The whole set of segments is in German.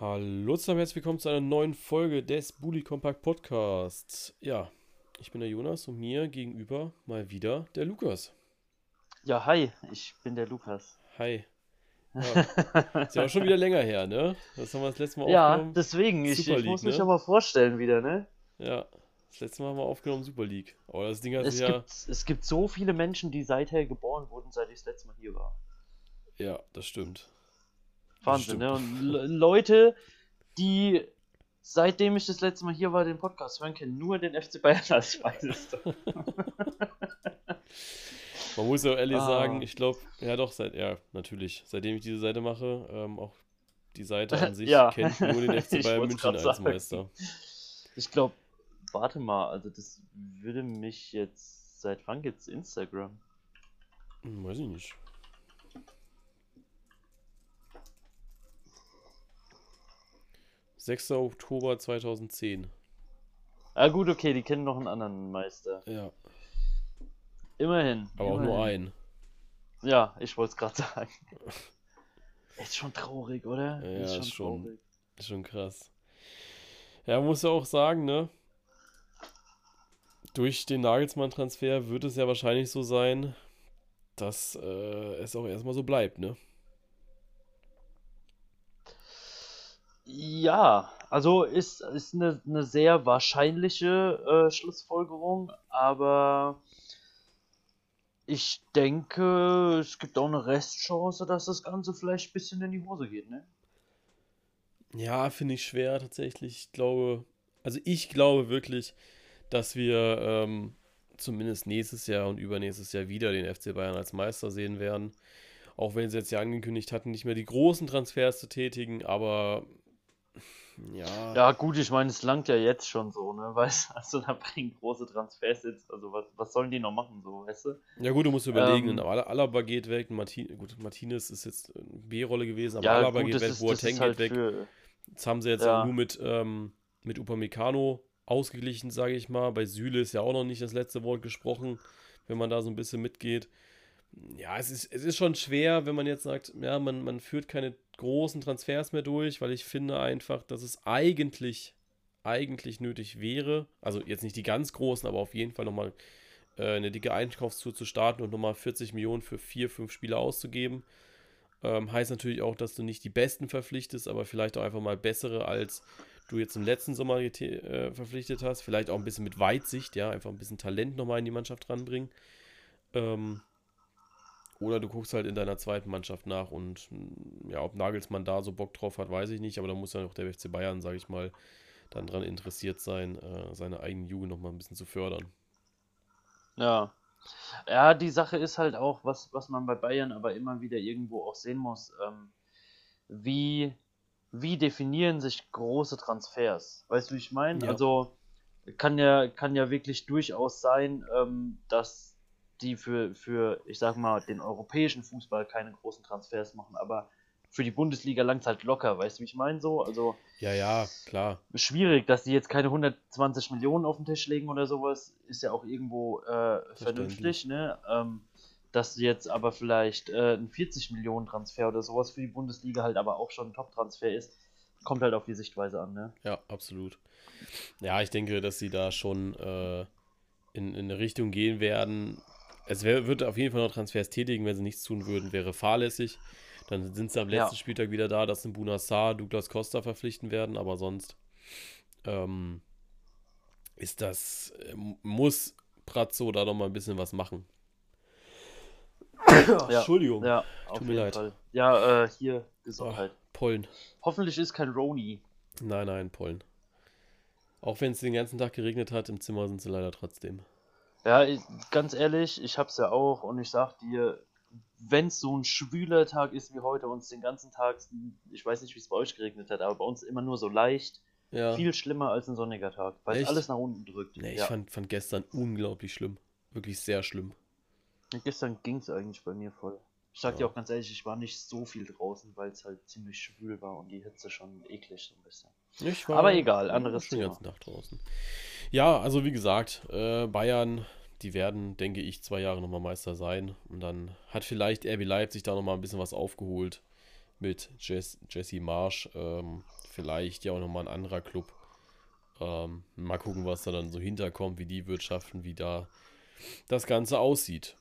Hallo zusammen, herzlich willkommen zu einer neuen Folge des Bully Compact Podcasts. Ja, ich bin der Jonas und mir gegenüber mal wieder der Lukas. Ja, hi, ich bin der Lukas. Hi. Ja, ist ja auch schon wieder länger her, ne? Das haben wir das letzte Mal Ja, aufgenommen. deswegen, ich, Super ich muss League, mich ne? aber vorstellen wieder, ne? Ja, das letzte Mal haben wir aufgenommen Super League. Aber das Ding hat Es ja. gibt, es gibt so viele Menschen, die seither geboren wurden, seit ich das letzte Mal hier war. Ja, das stimmt. Wahnsinn, ne? Und Le Leute, die seitdem ich das letzte Mal hier war, den Podcast hören, kennen nur den FC Bayern als Weiseste. Man muss ja auch ehrlich Ah. sagen, ich glaube, ja doch, seit, ja, natürlich, seitdem ich diese Seite mache, ähm, auch die Seite an sich Ja. kennt nur den FC Bayern München als sagen. Meister. Ich glaube, warte mal, also das würde mich jetzt. Seit wann gibt's Instagram? Hm, weiß ich nicht. Sechster Oktober 2010. Ah, gut, okay, die kennen noch einen anderen Meister. Ja, Immerhin. aber auch nur immerhin. ein. Ja, ich wollte es gerade sagen. Ist schon traurig, oder? Ja, ist ist schon- Ist schon krass. Ja, muss ja auch sagen, ne? Durch den Nagelsmann-Transfer wird es ja wahrscheinlich so sein, dass äh, es auch erstmal so bleibt, ne? Ja, also ist, ist eine, eine sehr wahrscheinliche äh, Schlussfolgerung, aber ich denke, es gibt auch eine Restchance, dass das Ganze vielleicht ein bisschen in die Hose geht, ne? Ja, finde ich schwer tatsächlich. Ich glaube, also ich glaube wirklich, dass wir ähm, zumindest nächstes Jahr und übernächstes Jahr wieder den FC Bayern als Meister sehen werden. Auch wenn sie jetzt ja angekündigt hatten, nicht mehr die großen Transfers zu tätigen, aber ja, Ja, gut, ich meine, es langt ja jetzt schon so, ne? Weißt du, also da bringen große Transfers jetzt, also was, was sollen die noch machen, so, weißt du? ja gut, du musst überlegen, Ähm, Alaba geht weg, Martin, gut, Martinez ist jetzt eine B-Rolle gewesen, aber Ja, Alaba gut, geht weg, ist, Boateng halt geht weg. für, Jetzt haben sie jetzt Ja. auch nur mit, ähm, mit Upamecano ausgeglichen, sage ich mal. Bei Süle ist ja auch noch nicht das letzte Wort gesprochen, wenn man da so ein bisschen mitgeht. Ja, es ist, es ist schon schwer, wenn man jetzt sagt, ja, man, man führt keine großen Transfers mehr durch, weil ich finde einfach, dass es eigentlich, eigentlich nötig wäre, also jetzt nicht die ganz großen, aber auf jeden Fall nochmal äh, eine dicke Einkaufstour zu starten und nochmal 40 Millionen für vier, fünf Spieler auszugeben. Ähm, heißt natürlich auch, dass du nicht die besten verpflichtest, aber vielleicht auch einfach mal bessere, als du jetzt im letzten Sommer äh, verpflichtet hast. Vielleicht auch ein bisschen mit Weitsicht, ja, einfach ein bisschen Talent nochmal in die Mannschaft ranbringen. Ähm, oder du guckst halt in deiner zweiten Mannschaft nach und mh, ja, ob Nagelsmann da so Bock drauf hat, weiß ich nicht, aber da muss ja auch der FC Bayern, sage ich mal, dann dran interessiert sein, äh, seine eigene Jugend nochmal ein bisschen zu fördern. Ja. Ja, die Sache ist halt auch, was, was man bei Bayern aber immer wieder irgendwo auch sehen muss, ähm, wie, wie definieren sich große Transfers? Weißt du, wie ich meine? Ja. Also kann ja, kann ja wirklich durchaus sein, ähm, dass die für, für, ich sag mal, den europäischen Fußball keine großen Transfers machen, aber für die Bundesliga langt halt locker, weißt du, wie ich meine? So, also Ja, ja, klar. schwierig, dass die jetzt keine 120 Millionen auf den Tisch legen oder sowas, ist ja auch irgendwo äh, vernünftig, ne? Ähm, dass du jetzt aber vielleicht äh, ein 40 Millionen Transfer oder sowas für die Bundesliga halt aber auch schon ein Top-Transfer ist, kommt halt auf die Sichtweise an, ne? Ja, absolut. Ja, ich denke, dass sie da schon äh, in, in eine Richtung gehen werden. Es wär, wird auf jeden Fall noch Transfers tätigen, wenn sie nichts tun würden, wäre fahrlässig. Dann sind sie am Ja. letzten Spieltag wieder da, dass ein Bunassar, Douglas Costa verpflichten werden, aber sonst ähm, ist das, äh, muss Pratzo da noch mal ein bisschen was machen. Ja, Entschuldigung. Ja, Tut mir leid. Fall. Ja, äh, hier, Gesundheit. Pollen. Hoffentlich ist kein Roni. Nein, nein, Pollen. Auch wenn es den ganzen Tag geregnet hat, im Zimmer sind sie leider trotzdem. Ja, ich, ganz ehrlich, ich hab's ja auch und ich sag dir, wenn es so ein schwüler Tag ist wie heute und es den ganzen Tag, ich weiß nicht, wie es bei euch geregnet hat, aber bei uns immer nur so leicht, Ja. viel schlimmer als ein sonniger Tag, weil es Echt? alles nach unten drückt. Nee, ich ja. fand, fand gestern unglaublich schlimm. Wirklich sehr schlimm. Und Gestern ging's eigentlich bei mir voll. Ich sag Ja. dir auch ganz ehrlich, ich war nicht so viel draußen, weil es halt ziemlich schwül war und die Hitze schon eklig so ein bisschen. Ich Aber egal, anderes schon den Thema. ganzen Tag draußen. Ja, also wie gesagt, äh, Bayern, die werden, denke ich, zwei Jahre nochmal Meister sein. Und dann hat vielleicht RB Leipzig da nochmal ein bisschen was aufgeholt. mit Jess, Jesse Marsch. Ähm, vielleicht ja auch nochmal ein anderer Club. Ähm, mal gucken, was da dann so hinterkommt, wie die wirtschaften, wie da das Ganze aussieht.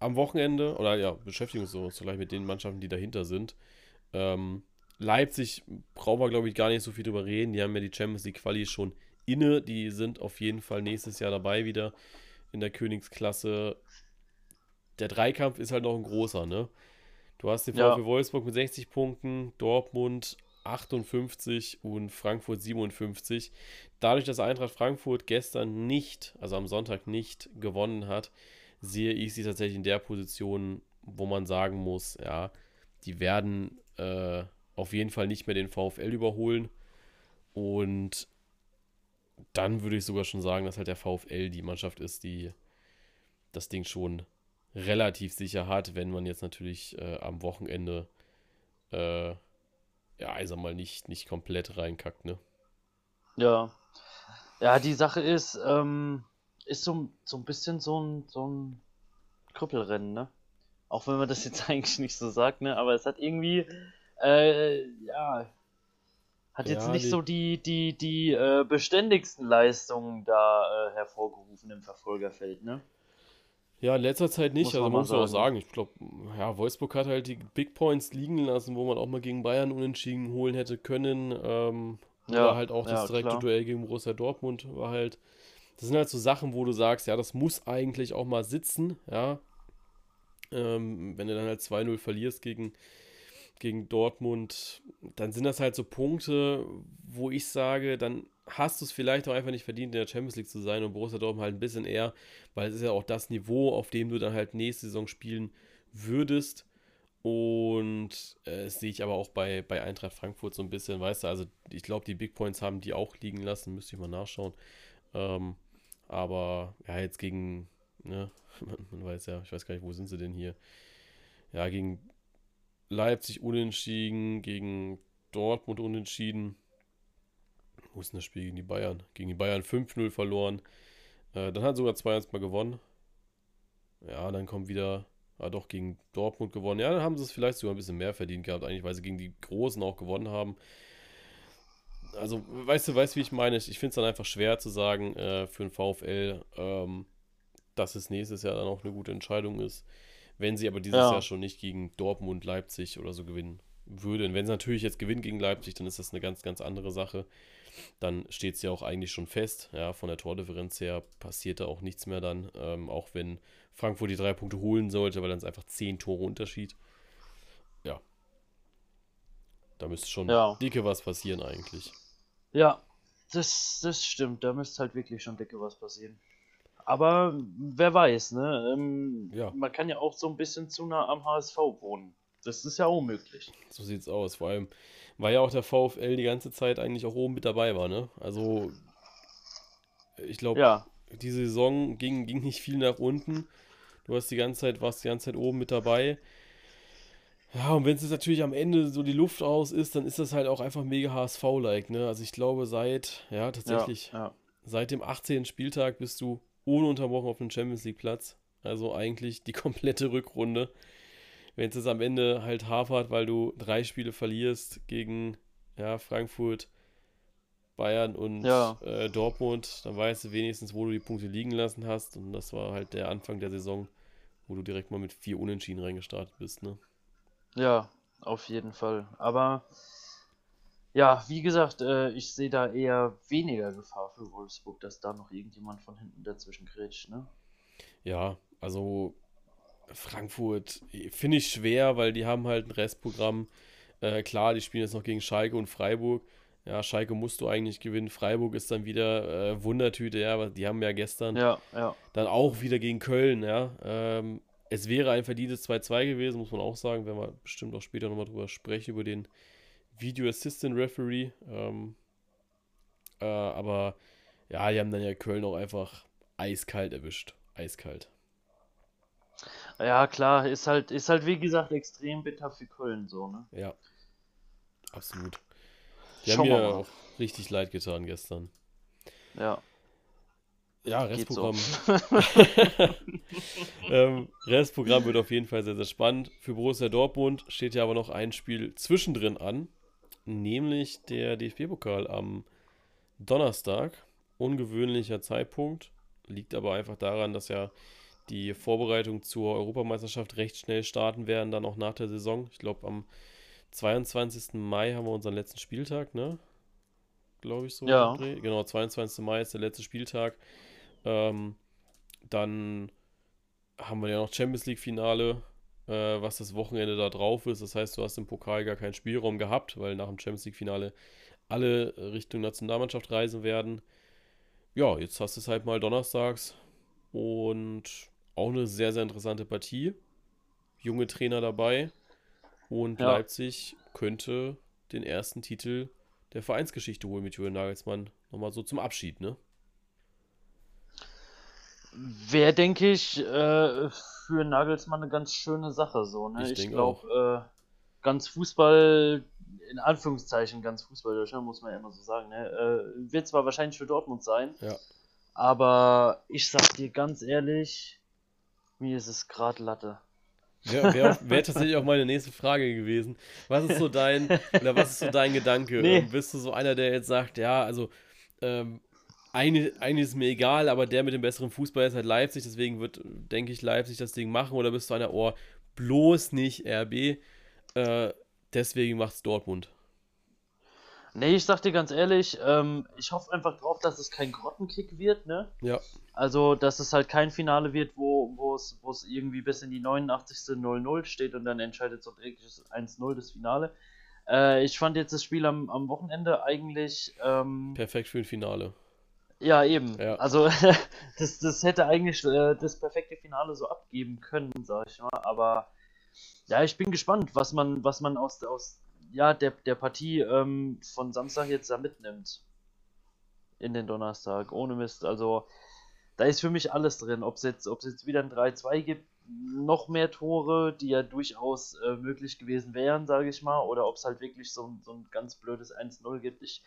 Am Wochenende, oder ja, beschäftigen wir uns so gleich mit den Mannschaften, die dahinter sind. Ähm, Leipzig brauchen wir, glaube ich, gar nicht so viel drüber reden. Die haben ja die Champions League Quali schon inne. Die sind auf jeden Fall nächstes Jahr dabei wieder in der Königsklasse. Der Dreikampf ist halt noch ein großer, ne? Du hast den VfB ja. Wolfsburg mit 60 Punkten, Dortmund 58 und Frankfurt 57. Dadurch, dass Eintracht Frankfurt gestern nicht, also am Sonntag nicht gewonnen hat, sehe ich sie tatsächlich in der Position, wo man sagen muss, ja, die werden äh, auf jeden Fall nicht mehr den VfL überholen. Und dann würde ich sogar schon sagen, dass halt der VfL die Mannschaft ist, die das Ding schon relativ sicher hat, wenn man jetzt natürlich äh, am Wochenende äh, ja, also mal nicht, nicht komplett reinkackt, ne? Ja. Ja, die Sache ist, ähm, ist so, so ein bisschen so ein, so ein Krüppelrennen, ne? Auch wenn man das jetzt eigentlich nicht so sagt, ne? Aber es hat irgendwie, äh, ja, hat jetzt ja, nicht die... so die, die, die äh, beständigsten Leistungen da äh, hervorgerufen im Verfolgerfeld, ne? Ja, in letzter Zeit nicht, muss also man muss man auch sagen. Ich glaube, ja, Wolfsburg hat halt die Big Points liegen lassen, wo man auch mal gegen Bayern unentschieden holen hätte können. Ähm, ja, oder halt auch das ja, direkte klar. Duell gegen Borussia Dortmund war halt. Das sind halt so Sachen, wo du sagst, ja, das muss eigentlich auch mal sitzen, ja. Ähm, wenn du dann halt 2-0 verlierst gegen, gegen Dortmund, dann sind das halt so Punkte, wo ich sage, dann hast du es vielleicht auch einfach nicht verdient, in der Champions League zu sein und Borussia Dortmund halt ein bisschen eher, weil es ist ja auch das Niveau, auf dem du dann halt nächste Saison spielen würdest. Und äh, das sehe ich aber auch bei, bei Eintracht Frankfurt so ein bisschen, weißt du, also ich glaube, die Big Points haben die auch liegen lassen, müsste ich mal nachschauen. Ähm, aber ja, jetzt gegen, ne, man, man weiß ja, ich weiß gar nicht, wo sind sie denn hier? Ja, gegen Leipzig unentschieden, gegen Dortmund unentschieden wo ist denn das Spiel gegen die Bayern? Gegen die Bayern 5-0 verloren. Äh, dann hat sogar 2-1 mal gewonnen. Ja, dann kommt wieder, ah doch, gegen Dortmund gewonnen. Ja, dann haben sie es vielleicht sogar ein bisschen mehr verdient gehabt, eigentlich, weil sie gegen die Großen auch gewonnen haben. Also, weißt du, weißt du, wie ich meine? Ich finde es dann einfach schwer zu sagen äh, für den VfL, ähm, dass es nächstes Jahr dann auch eine gute Entscheidung ist. Wenn sie aber dieses ja. Jahr schon nicht gegen Dortmund, Leipzig oder so gewinnen würden. Wenn sie natürlich jetzt gewinnen gegen Leipzig, dann ist das eine ganz, ganz andere Sache dann steht es ja auch eigentlich schon fest. Ja, von der Tordifferenz her passiert da auch nichts mehr dann, ähm, auch wenn Frankfurt die drei Punkte holen sollte, weil dann ist einfach zehn Tore Unterschied. Ja. Da müsste schon ja. dicke was passieren eigentlich. Ja, das, das stimmt. Da müsste halt wirklich schon dicke was passieren. Aber wer weiß, ne? Ähm, ja. Man kann ja auch so ein bisschen zu nah am HSV wohnen. Das ist ja unmöglich. So sieht's aus. Vor allem, weil ja auch der VfL die ganze Zeit eigentlich auch oben mit dabei war, ne? Also, ich glaube, ja. diese Saison ging, ging nicht viel nach unten. Du hast die ganze Zeit, warst die ganze Zeit oben mit dabei. Ja, und wenn es natürlich am Ende so die Luft aus ist, dann ist das halt auch einfach mega HSV-like, ne? Also ich glaube, seit, ja, tatsächlich, ja, ja. seit dem 18. Spieltag bist du ununterbrochen auf dem Champions League-Platz. Also eigentlich die komplette Rückrunde wenn es am Ende halt hapert, weil du drei Spiele verlierst gegen ja, Frankfurt, Bayern und ja. äh, Dortmund, dann weißt du wenigstens, wo du die Punkte liegen lassen hast. Und das war halt der Anfang der Saison, wo du direkt mal mit vier Unentschieden reingestartet bist, ne? Ja, auf jeden Fall. Aber ja, wie gesagt, äh, ich sehe da eher weniger Gefahr für Wolfsburg, dass da noch irgendjemand von hinten dazwischen grätscht, ne? Ja, also Frankfurt finde ich schwer, weil die haben halt ein Restprogramm. Äh, klar, die spielen jetzt noch gegen Schalke und Freiburg. Ja, Schalke musst du eigentlich gewinnen. Freiburg ist dann wieder äh, Wundertüte, ja, aber die haben ja gestern ja, ja. dann auch wieder gegen Köln, ja. Ähm, es wäre ein verdientes 2-2 gewesen, muss man auch sagen, wenn wir bestimmt auch später nochmal drüber sprechen, über den Video Assistant Referee. Ähm, äh, aber ja, die haben dann ja Köln auch einfach eiskalt erwischt. Eiskalt. Ja, klar, ist halt, ist halt wie gesagt extrem bitter für Köln so, ne? Ja. Absolut. Die Schauen haben mir auch richtig leid getan gestern. Ja. Ja, Restprogramm. So. ähm, Restprogramm wird auf jeden Fall sehr, sehr spannend. Für Borussia Dortmund steht ja aber noch ein Spiel zwischendrin an, nämlich der DFB-Pokal am Donnerstag. Ungewöhnlicher Zeitpunkt, liegt aber einfach daran, dass ja die Vorbereitungen zur Europameisterschaft recht schnell starten werden, dann auch nach der Saison. Ich glaube, am 22. Mai haben wir unseren letzten Spieltag, ne? Glaube ich so. Ja. Genau, 22. Mai ist der letzte Spieltag. Ähm, dann haben wir ja noch Champions League-Finale, äh, was das Wochenende da drauf ist. Das heißt, du hast im Pokal gar keinen Spielraum gehabt, weil nach dem Champions League-Finale alle Richtung Nationalmannschaft reisen werden. Ja, jetzt hast du es halt mal donnerstags und auch eine sehr, sehr interessante Partie. Junge Trainer dabei und ja. Leipzig könnte den ersten Titel der Vereinsgeschichte holen mit Julian Nagelsmann. Nochmal so zum Abschied, ne? Wäre, denke ich, äh, für Nagelsmann eine ganz schöne Sache so. Ne? Ich, ich glaube, äh, ganz Fußball, in Anführungszeichen ganz Fußball, muss man ja immer so sagen, ne? äh, wird zwar wahrscheinlich für Dortmund sein, ja. aber ich sag dir ganz ehrlich, mir ist es gerade Latte. Wäre wär, wär tatsächlich auch meine nächste Frage gewesen. Was ist so dein, oder was ist so dein Gedanke? Nee. Ähm, bist du so einer, der jetzt sagt, ja, also ähm, eine, eine ist mir egal, aber der mit dem besseren Fußball ist halt Leipzig, deswegen wird, denke ich, Leipzig das Ding machen. Oder bist du einer, oh, bloß nicht RB, äh, deswegen macht's Dortmund? Nee, ich sag dir ganz ehrlich, ähm, ich hoffe einfach drauf, dass es kein Grottenkick wird, ne? Ja. Also, dass es halt kein Finale wird, wo es irgendwie bis in die 89. 0-0 steht und dann entscheidet so direkt 1-0 das Finale. Äh, ich fand jetzt das Spiel am, am Wochenende eigentlich. Ähm, Perfekt für ein Finale. Ja, eben. Ja. Also, das, das hätte eigentlich äh, das perfekte Finale so abgeben können, sag ich mal. Aber ja, ich bin gespannt, was man, was man aus, aus ja, der, der Partie ähm, von Samstag jetzt da mitnimmt. In den Donnerstag. Ohne Mist. Also, da ist für mich alles drin. Ob es jetzt, jetzt wieder ein 3-2 gibt, noch mehr Tore, die ja durchaus äh, möglich gewesen wären, sage ich mal, oder ob es halt wirklich so, so ein ganz blödes 1-0 gibt. Ich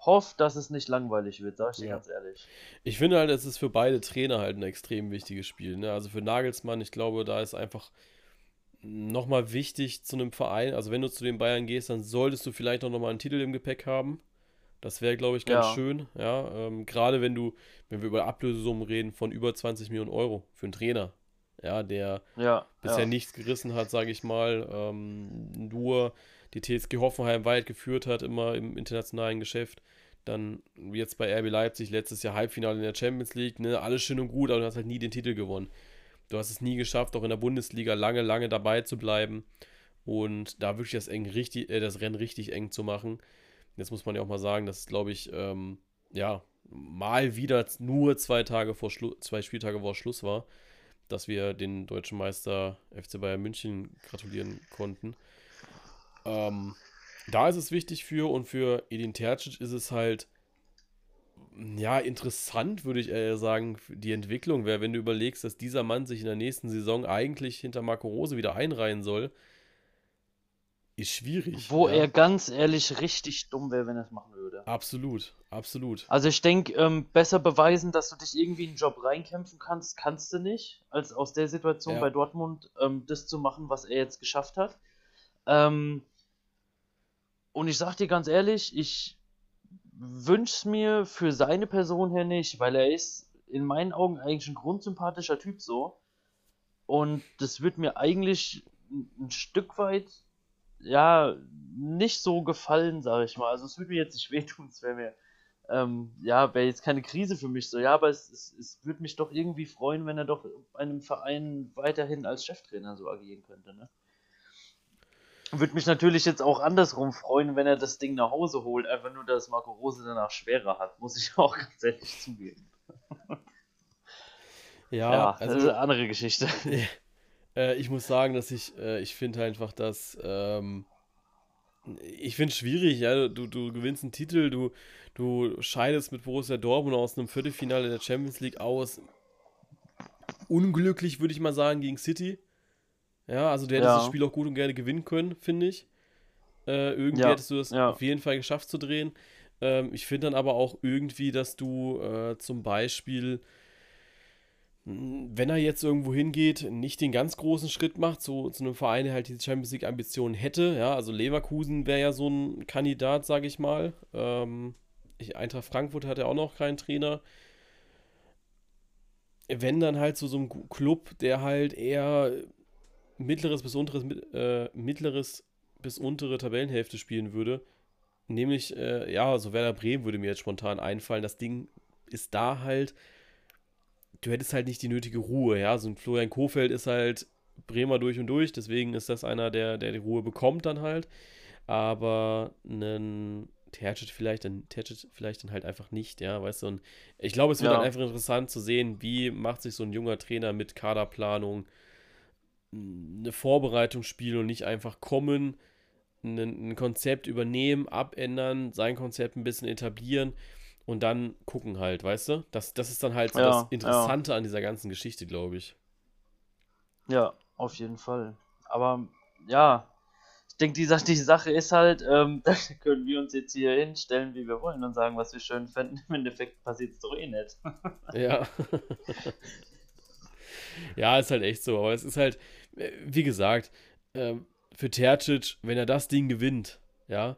hoffe, dass es nicht langweilig wird, sage ich dir ganz ehrlich. Ich finde halt, es ist für beide Trainer halt ein extrem wichtiges Spiel. Ne? Also für Nagelsmann, ich glaube, da ist einfach nochmal wichtig zu einem Verein. Also wenn du zu den Bayern gehst, dann solltest du vielleicht auch nochmal einen Titel im Gepäck haben. Das wäre, glaube ich, ganz ja. schön. Ja, ähm, gerade wenn du, wenn wir über Ablösesummen reden von über 20 Millionen Euro für einen Trainer, ja, der ja, bisher ja. nichts gerissen hat, sage ich mal, ähm, nur die TSG Hoffenheim weit geführt hat, immer im internationalen Geschäft. Dann jetzt bei RB Leipzig letztes Jahr Halbfinale in der Champions League, ne, alles schön und gut, aber du hast halt nie den Titel gewonnen. Du hast es nie geschafft, auch in der Bundesliga lange, lange dabei zu bleiben und da wirklich das, eng richtig, äh, das Rennen richtig eng zu machen. Jetzt muss man ja auch mal sagen, dass es, glaube ich, ähm, ja, mal wieder nur zwei Tage vor Schluss, zwei Spieltage vor Schluss war, dass wir den deutschen Meister FC Bayern München gratulieren konnten. Ähm, da ist es wichtig für und für Edin Tercic ist es halt ja, interessant, würde ich eher sagen, die Entwicklung wäre, wenn du überlegst, dass dieser Mann sich in der nächsten Saison eigentlich hinter Marco Rose wieder einreihen soll ist schwierig. Wo ja. er ganz ehrlich richtig dumm wäre, wenn er es machen würde. Absolut, absolut. Also ich denke, ähm, besser beweisen, dass du dich irgendwie in den Job reinkämpfen kannst, kannst du nicht, als aus der Situation ja. bei Dortmund ähm, das zu machen, was er jetzt geschafft hat. Ähm, und ich sag dir ganz ehrlich, ich wünsche es mir für seine Person her nicht, weil er ist in meinen Augen eigentlich ein grundsympathischer Typ so. Und das wird mir eigentlich ein Stück weit ja, nicht so gefallen, sage ich mal. Also es würde mir jetzt nicht wehtun, es wäre mir, ähm, ja, wäre jetzt keine Krise für mich so, ja, aber es, es, es würde mich doch irgendwie freuen, wenn er doch einem Verein weiterhin als Cheftrainer so agieren könnte, ne? Würde mich natürlich jetzt auch andersrum freuen, wenn er das Ding nach Hause holt, einfach nur, dass Marco Rose danach schwerer hat, muss ich auch ganz ehrlich zugeben. Ja, ja also, das ist eine andere Geschichte. Äh, ich muss sagen, dass ich, äh, ich finde einfach, dass, ähm, ich finde es schwierig, ja, du, du gewinnst einen Titel, du, du scheidest mit Borussia Dortmund aus einem Viertelfinale der Champions League aus. Unglücklich, würde ich mal sagen, gegen City. Ja, also du hättest ja. das Spiel auch gut und gerne gewinnen können, finde ich. Äh, irgendwie ja. hättest du es ja. auf jeden Fall geschafft zu drehen. Ähm, ich finde dann aber auch irgendwie, dass du äh, zum Beispiel, wenn er jetzt irgendwo hingeht, nicht den ganz großen Schritt macht, so zu einem Verein, der halt diese Champions League-Ambitionen hätte. Ja, also Leverkusen wäre ja so ein Kandidat, sage ich mal. Ähm, Eintracht Frankfurt hat ja auch noch keinen Trainer. Wenn dann halt so, so ein Club, der halt eher mittleres bis unteres, äh, mittleres bis untere Tabellenhälfte spielen würde, nämlich, äh, ja, so Werder Bremen würde mir jetzt spontan einfallen. Das Ding ist da halt, du hättest halt nicht die nötige Ruhe, ja. So ein Florian Kofeld ist halt Bremer durch und durch, deswegen ist das einer, der, der die Ruhe bekommt dann halt. Aber einen Tercet vielleicht, dann Tercet vielleicht dann halt einfach nicht, ja, weißt du. Und ich glaube, es wird ja. dann einfach interessant zu sehen, wie macht sich so ein junger Trainer mit Kaderplanung eine Vorbereitungsspiel und nicht einfach kommen, ein, ein Konzept übernehmen, abändern, sein Konzept ein bisschen etablieren und dann gucken halt, weißt du? Das, das ist dann halt so ja, das Interessante ja. an dieser ganzen Geschichte, glaube ich. Ja, auf jeden Fall. Aber ja, ich denke, die, die Sache ist halt, ähm, da können wir uns jetzt hier hinstellen, wie wir wollen und sagen, was wir schön fänden. Im Endeffekt passiert es doch eh nicht. ja. ja, ist halt echt so. Aber es ist halt, äh, wie gesagt, ähm, für Tercic, wenn er das Ding gewinnt, ja,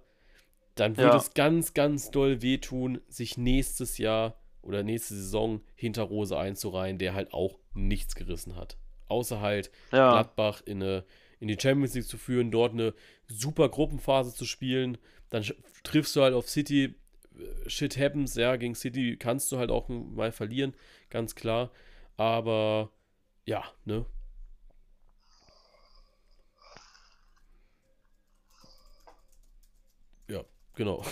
dann wird ja. es ganz, ganz doll wehtun, sich nächstes Jahr oder nächste Saison hinter Rose einzureihen, der halt auch nichts gerissen hat. Außer halt ja. Gladbach in, eine, in die Champions League zu führen, dort eine super Gruppenphase zu spielen. Dann triffst du halt auf City, äh, shit happens, ja, gegen City kannst du halt auch mal verlieren, ganz klar. Aber ja, ne? Ja, genau.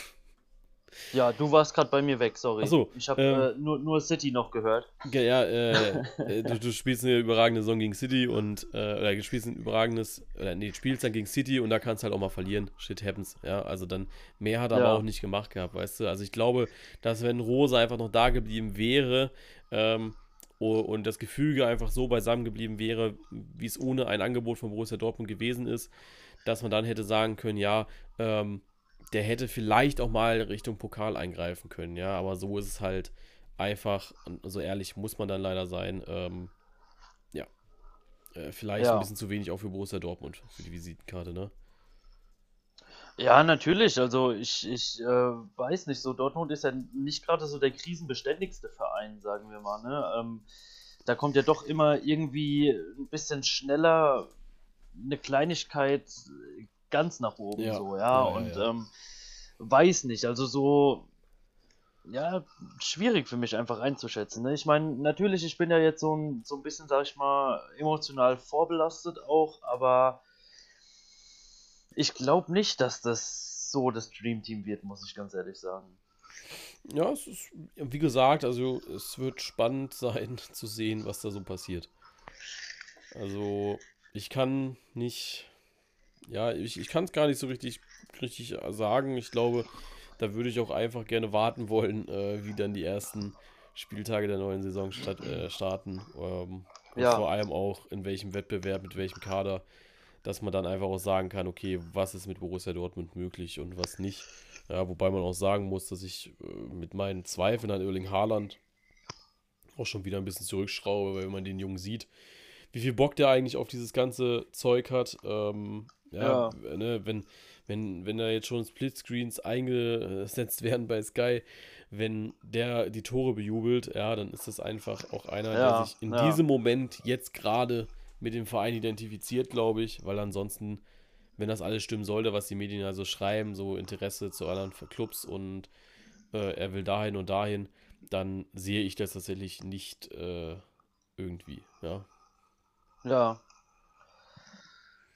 Ja, du warst gerade bei mir weg, sorry. Achso, ich habe ähm, äh, nur, nur City noch gehört. Ja, äh, äh, du, du, spielst eine überragende Saison gegen City und, äh, oder du spielst ein überragendes, oder nee, spielst dann gegen City und da kannst du halt auch mal verlieren. Shit happens, ja. Also dann, mehr hat er ja. aber auch nicht gemacht gehabt, weißt du. Also ich glaube, dass wenn Rose einfach noch da geblieben wäre, ähm, und das Gefüge einfach so beisammen geblieben wäre, wie es ohne ein Angebot von Borussia Dortmund gewesen ist, dass man dann hätte sagen können, ja, ähm, der hätte vielleicht auch mal Richtung Pokal eingreifen können, ja, aber so ist es halt einfach, so ehrlich muss man dann leider sein, ähm, ja, äh, vielleicht ja. ein bisschen zu wenig auch für Borussia Dortmund, für die Visitenkarte, ne? Ja, natürlich. Also ich, ich äh, weiß nicht, so Dortmund ist ja nicht gerade so der krisenbeständigste Verein, sagen wir mal. Ne? Ähm, da kommt ja doch immer irgendwie ein bisschen schneller eine Kleinigkeit ganz nach oben, ja. so, ja. ja und. Ähm, weiß nicht, also so, ja, schwierig für mich einfach einzuschätzen. Ne? Ich meine, natürlich, ich bin ja jetzt so ein, so ein bisschen, sag ich mal, emotional vorbelastet auch, aber ich glaube nicht, dass das so das Dream Team wird, muss ich ganz ehrlich sagen. Ja, es ist, wie gesagt, also es wird spannend sein zu sehen, was da so passiert. Also, ich kann nicht, ja, ich, ich kann es gar nicht so richtig, richtig sagen. Ich glaube, da würde ich auch einfach gerne warten wollen, äh, wie dann die ersten Spieltage der neuen Saison statt, äh, starten. Ähm, und ja. vor allem auch in welchem Wettbewerb, mit welchem Kader dass man dann einfach auch sagen kann, okay, was ist mit Borussia Dortmund möglich und was nicht. Ja, wobei man auch sagen muss, dass ich äh, mit meinen Zweifeln an Erling Haaland auch schon wieder ein bisschen zurückschraube, weil wenn man den Jungen sieht, wie viel Bock der eigentlich auf dieses ganze Zeug hat. Ähm, ja, ja. Ne, wenn, wenn, wenn da jetzt schon Splitscreens eingesetzt werden bei Sky, wenn der die Tore bejubelt, ja, dann ist das einfach auch einer, ja, der sich in ja. diesem Moment jetzt gerade mit dem Verein identifiziert, glaube ich, weil ansonsten, wenn das alles stimmen sollte, was die Medien also schreiben, so Interesse zu anderen Clubs und äh, er will dahin und dahin, dann sehe ich das tatsächlich nicht äh, irgendwie, ja. Ja.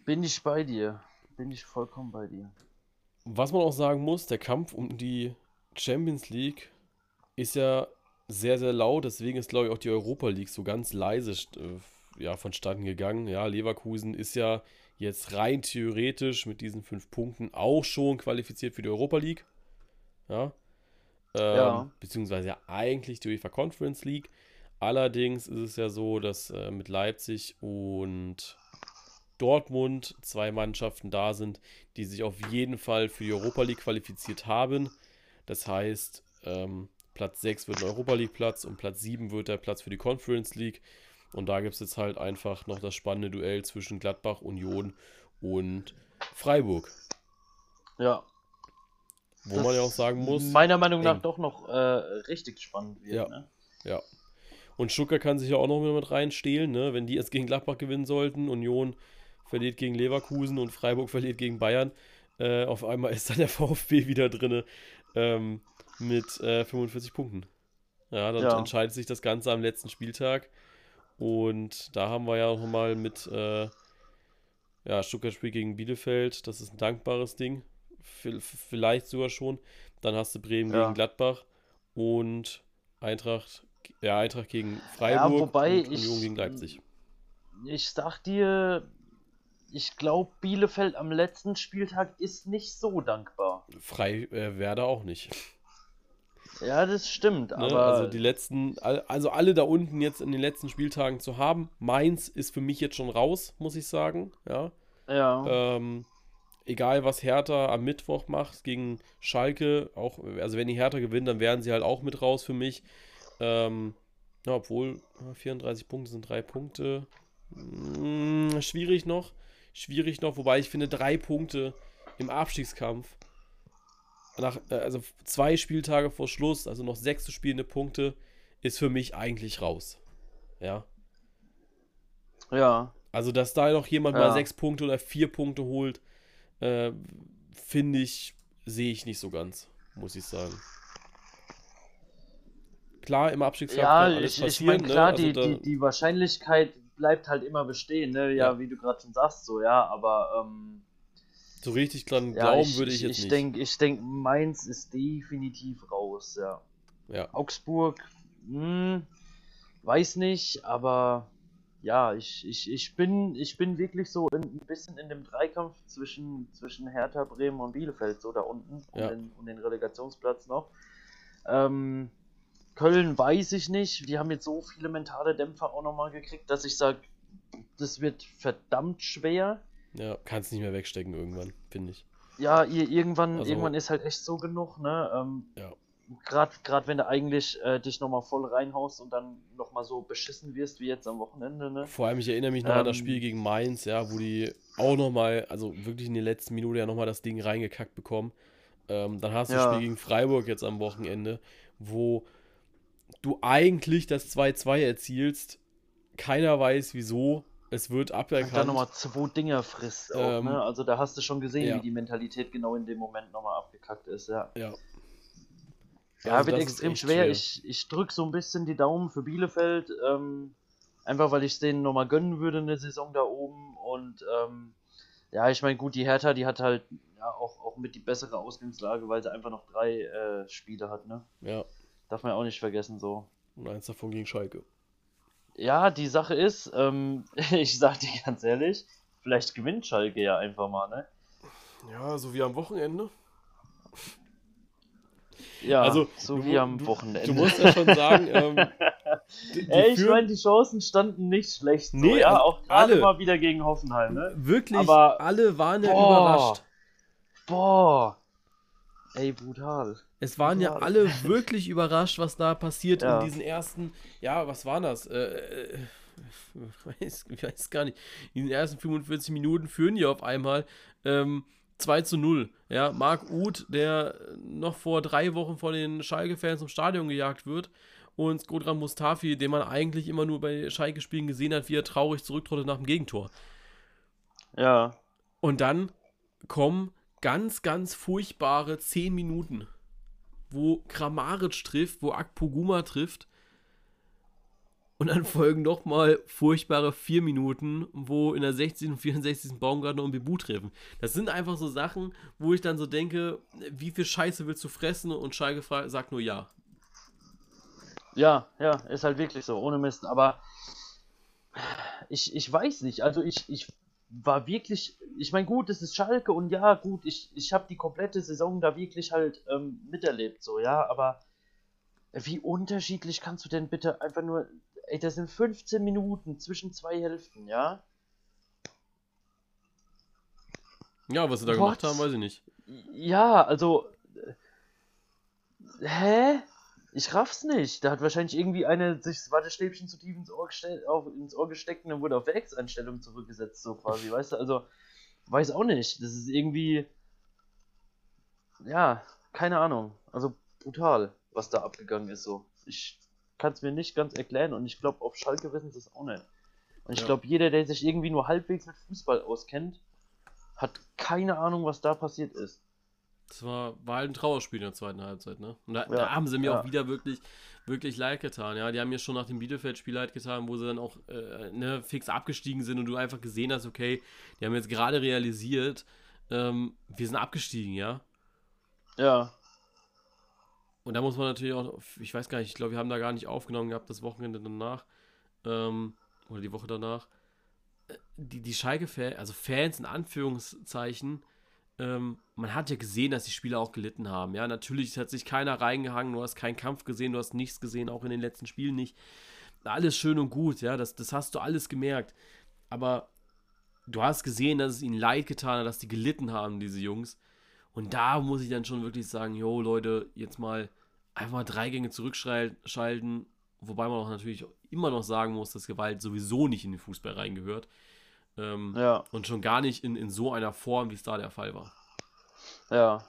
Bin ich bei dir. Bin ich vollkommen bei dir. Was man auch sagen muss, der Kampf um die Champions League ist ja sehr, sehr laut. Deswegen ist, glaube ich, auch die Europa League so ganz leise äh, ja, vonstatten gegangen. Ja, Leverkusen ist ja jetzt rein theoretisch mit diesen fünf Punkten auch schon qualifiziert für die Europa League. Ja. Ähm, ja. Beziehungsweise ja eigentlich die UEFA Conference League. Allerdings ist es ja so, dass äh, mit Leipzig und Dortmund zwei Mannschaften da sind, die sich auf jeden Fall für die Europa League qualifiziert haben. Das heißt, ähm, Platz 6 wird ein Europa League Platz und Platz 7 wird der Platz für die Conference League. Und da gibt es jetzt halt einfach noch das spannende Duell zwischen Gladbach, Union und Freiburg. Ja. Wo man ja auch sagen muss. Meiner Meinung nach eng. doch noch äh, richtig spannend wird. Ja. Ne? ja. Und Stuttgart kann sich ja auch noch mit reinstehlen, ne? wenn die jetzt gegen Gladbach gewinnen sollten. Union verliert gegen Leverkusen und Freiburg verliert gegen Bayern. Äh, auf einmal ist dann der VfB wieder drin ähm, mit äh, 45 Punkten. Ja, dann ja. entscheidet sich das Ganze am letzten Spieltag. Und da haben wir ja auch mal mit äh, ja, Stuttgart-Spiel gegen Bielefeld. Das ist ein dankbares Ding. Vielleicht sogar schon. Dann hast du Bremen ja. gegen Gladbach und Eintracht, ja, Eintracht gegen Freiburg ja, wobei und Union gegen Leipzig. Ich sag dir, ich glaube, Bielefeld am letzten Spieltag ist nicht so dankbar. Frei äh, Werder auch nicht. Ja, das stimmt, ne? aber. Also die letzten, also alle da unten jetzt in den letzten Spieltagen zu haben. Mainz ist für mich jetzt schon raus, muss ich sagen. Ja. Ja. Ähm, egal was Hertha am Mittwoch macht gegen Schalke, auch, also wenn die Hertha gewinnen, dann werden sie halt auch mit raus für mich. Ähm, ja, obwohl 34 Punkte sind drei Punkte. Hm, schwierig noch. Schwierig noch, wobei ich finde, drei Punkte im Abstiegskampf nach, äh, also zwei Spieltage vor Schluss, also noch sechs zu spielende Punkte, ist für mich eigentlich raus. Ja. Ja. Also, dass da noch jemand ja. mal sechs Punkte oder vier Punkte holt, äh, finde ich, sehe ich nicht so ganz, muss ich sagen. Klar, im Abstiegskampf ja, kann alles ich, passieren. Ich meine, klar, ne? also die, die, die Wahrscheinlichkeit bleibt halt immer bestehen, ne? Ja, ja. wie du gerade schon sagst, so, ja, aber ähm, so richtig dran ja, glauben ich, würde ich, ich jetzt ich nicht. Denk, ich denke, Mainz ist definitiv raus, ja. ja. Augsburg, hm, weiß nicht, aber ja, ich, ich, ich, bin, ich bin wirklich so in, ein bisschen in dem Dreikampf zwischen, zwischen Hertha, Bremen und Bielefeld, so da unten, ja. um, den, um den Relegationsplatz noch. Ähm, Köln weiß ich nicht. Die haben jetzt so viele mentale Dämpfer auch nochmal gekriegt, dass ich sage, das wird verdammt schwer. Ja, kannst nicht mehr wegstecken irgendwann, finde ich. Ja, irgendwann, also, irgendwann ist halt echt so genug, ne? Ähm, ja. Gerade wenn du eigentlich äh, dich nochmal voll reinhaust und dann nochmal so beschissen wirst wie jetzt am Wochenende, ne? Vor allem, ich erinnere mich noch ähm, an das ähm, Spiel gegen Mainz, ja, wo die auch nochmal, also wirklich in der letzten Minute ja nochmal das Ding reingekackt bekommen. Ähm, dann hast du ja. das Spiel gegen Freiburg jetzt am Wochenende, wo du eigentlich das 2-2 erzielst. Keiner weiß wieso es wird aberkannt. Und dann nochmal zwei Dinger frisst auch, ähm, ne? Also da hast du schon gesehen, ja. wie die Mentalität genau in dem Moment nochmal abgekackt ist, ja. Ja. Ja, also wird extrem schwer. schwer. Ich, ich drücke so ein bisschen die Daumen für Bielefeld, ähm, einfach weil ich es denen nochmal gönnen würde, eine Saison da oben. Und ähm, ja, ich meine, gut, die Hertha, die hat halt ja auch, auch mit die bessere Ausgangslage, weil sie einfach noch drei äh, Spiele hat, ne? Ja. Darf man auch nicht vergessen, so. Und eins davon gegen Schalke. Ja, die Sache ist, ähm, ich sag dir ganz ehrlich, vielleicht gewinnt Schalke ja einfach mal, ne? Ja, so wie am Wochenende. Ja, also, so du, wie am Wochenende. Du musst ja schon sagen, ähm, die, die Ey, ich meine, die Chancen standen nicht schlecht. So, nee, ja, also auch gerade mal wieder gegen Hoffenheim, ne? Wirklich, Aber, alle waren ja boah, überrascht. Boah, Ey, brutal. Es waren ja alle wirklich überrascht, was da passiert ja. in diesen ersten, ja, was waren das? Äh, äh, weiß, ich weiß gar nicht. In den ersten 45 Minuten führen die auf einmal ähm, 2 zu 0. Ja, Marc Uth, der noch vor drei Wochen von den Schalke-Fans zum Stadion gejagt wird. Und Skodran Mustafi, den man eigentlich immer nur bei Schalke-Spielen gesehen hat, wie er traurig zurücktrottet nach dem Gegentor. Ja. Und dann kommen ganz, ganz furchtbare 10 Minuten, wo Kramaric trifft, wo Akpoguma trifft. Und dann folgen nochmal furchtbare 4 Minuten, wo in der 60. und 64. Baumgartner und Bebu treffen. Das sind einfach so Sachen, wo ich dann so denke, wie viel Scheiße willst du fressen? Und Schalke sagt nur ja. Ja, ja, ist halt wirklich so, ohne Mist. Aber ich, ich weiß nicht, also ich, ich war wirklich, ich meine, gut, es ist Schalke und ja, gut, ich, ich habe die komplette Saison da wirklich halt ähm, miterlebt, so, ja, aber wie unterschiedlich kannst du denn bitte einfach nur, ey, das sind 15 Minuten zwischen zwei Hälften, ja? Ja, was sie da What? gemacht haben, weiß ich nicht. Ja, also, hä? Ich raff's nicht. Da hat wahrscheinlich irgendwie eine sich das Wattestäbchen zu tief ins Ohr, auf, ins Ohr gesteckt und dann wurde auf Werkseinstellung zurückgesetzt, so quasi, weißt du? Also, weiß auch nicht. Das ist irgendwie. Ja, keine Ahnung. Also brutal, was da abgegangen ist, so. Ich kann es mir nicht ganz erklären und ich glaube, auf Schalke wissen sie es auch nicht. Und ich ja. glaube, jeder, der sich irgendwie nur halbwegs mit Fußball auskennt, hat keine Ahnung, was da passiert ist. Das war, war halt ein Trauerspiel in der zweiten Halbzeit, ne? Und da, ja, da haben sie mir ja. auch wieder wirklich, wirklich leid getan, ja. Die haben mir schon nach dem Bielefeld-Spiel leid getan, wo sie dann auch äh, ne, fix abgestiegen sind und du einfach gesehen hast, okay, die haben jetzt gerade realisiert, ähm, wir sind abgestiegen, ja. Ja. Und da muss man natürlich auch, ich weiß gar nicht, ich glaube, wir haben da gar nicht aufgenommen gehabt, das Wochenende danach, ähm, oder die Woche danach. Äh, die, die Schalke-Fans, also Fans in Anführungszeichen, ähm, man hat ja gesehen, dass die Spieler auch gelitten haben. Ja, natürlich hat sich keiner reingehangen, du hast keinen Kampf gesehen, du hast nichts gesehen, auch in den letzten Spielen nicht. Alles schön und gut, ja, das, das hast du alles gemerkt. Aber du hast gesehen, dass es ihnen leid getan hat, dass die gelitten haben, diese Jungs. Und da muss ich dann schon wirklich sagen, jo, Leute, jetzt mal einfach mal drei Gänge zurückschalten, wobei man auch natürlich immer noch sagen muss, dass Gewalt sowieso nicht in den Fußball reingehört. Ähm, ja. Und schon gar nicht in, in so einer Form, wie es da der Fall war. Ja.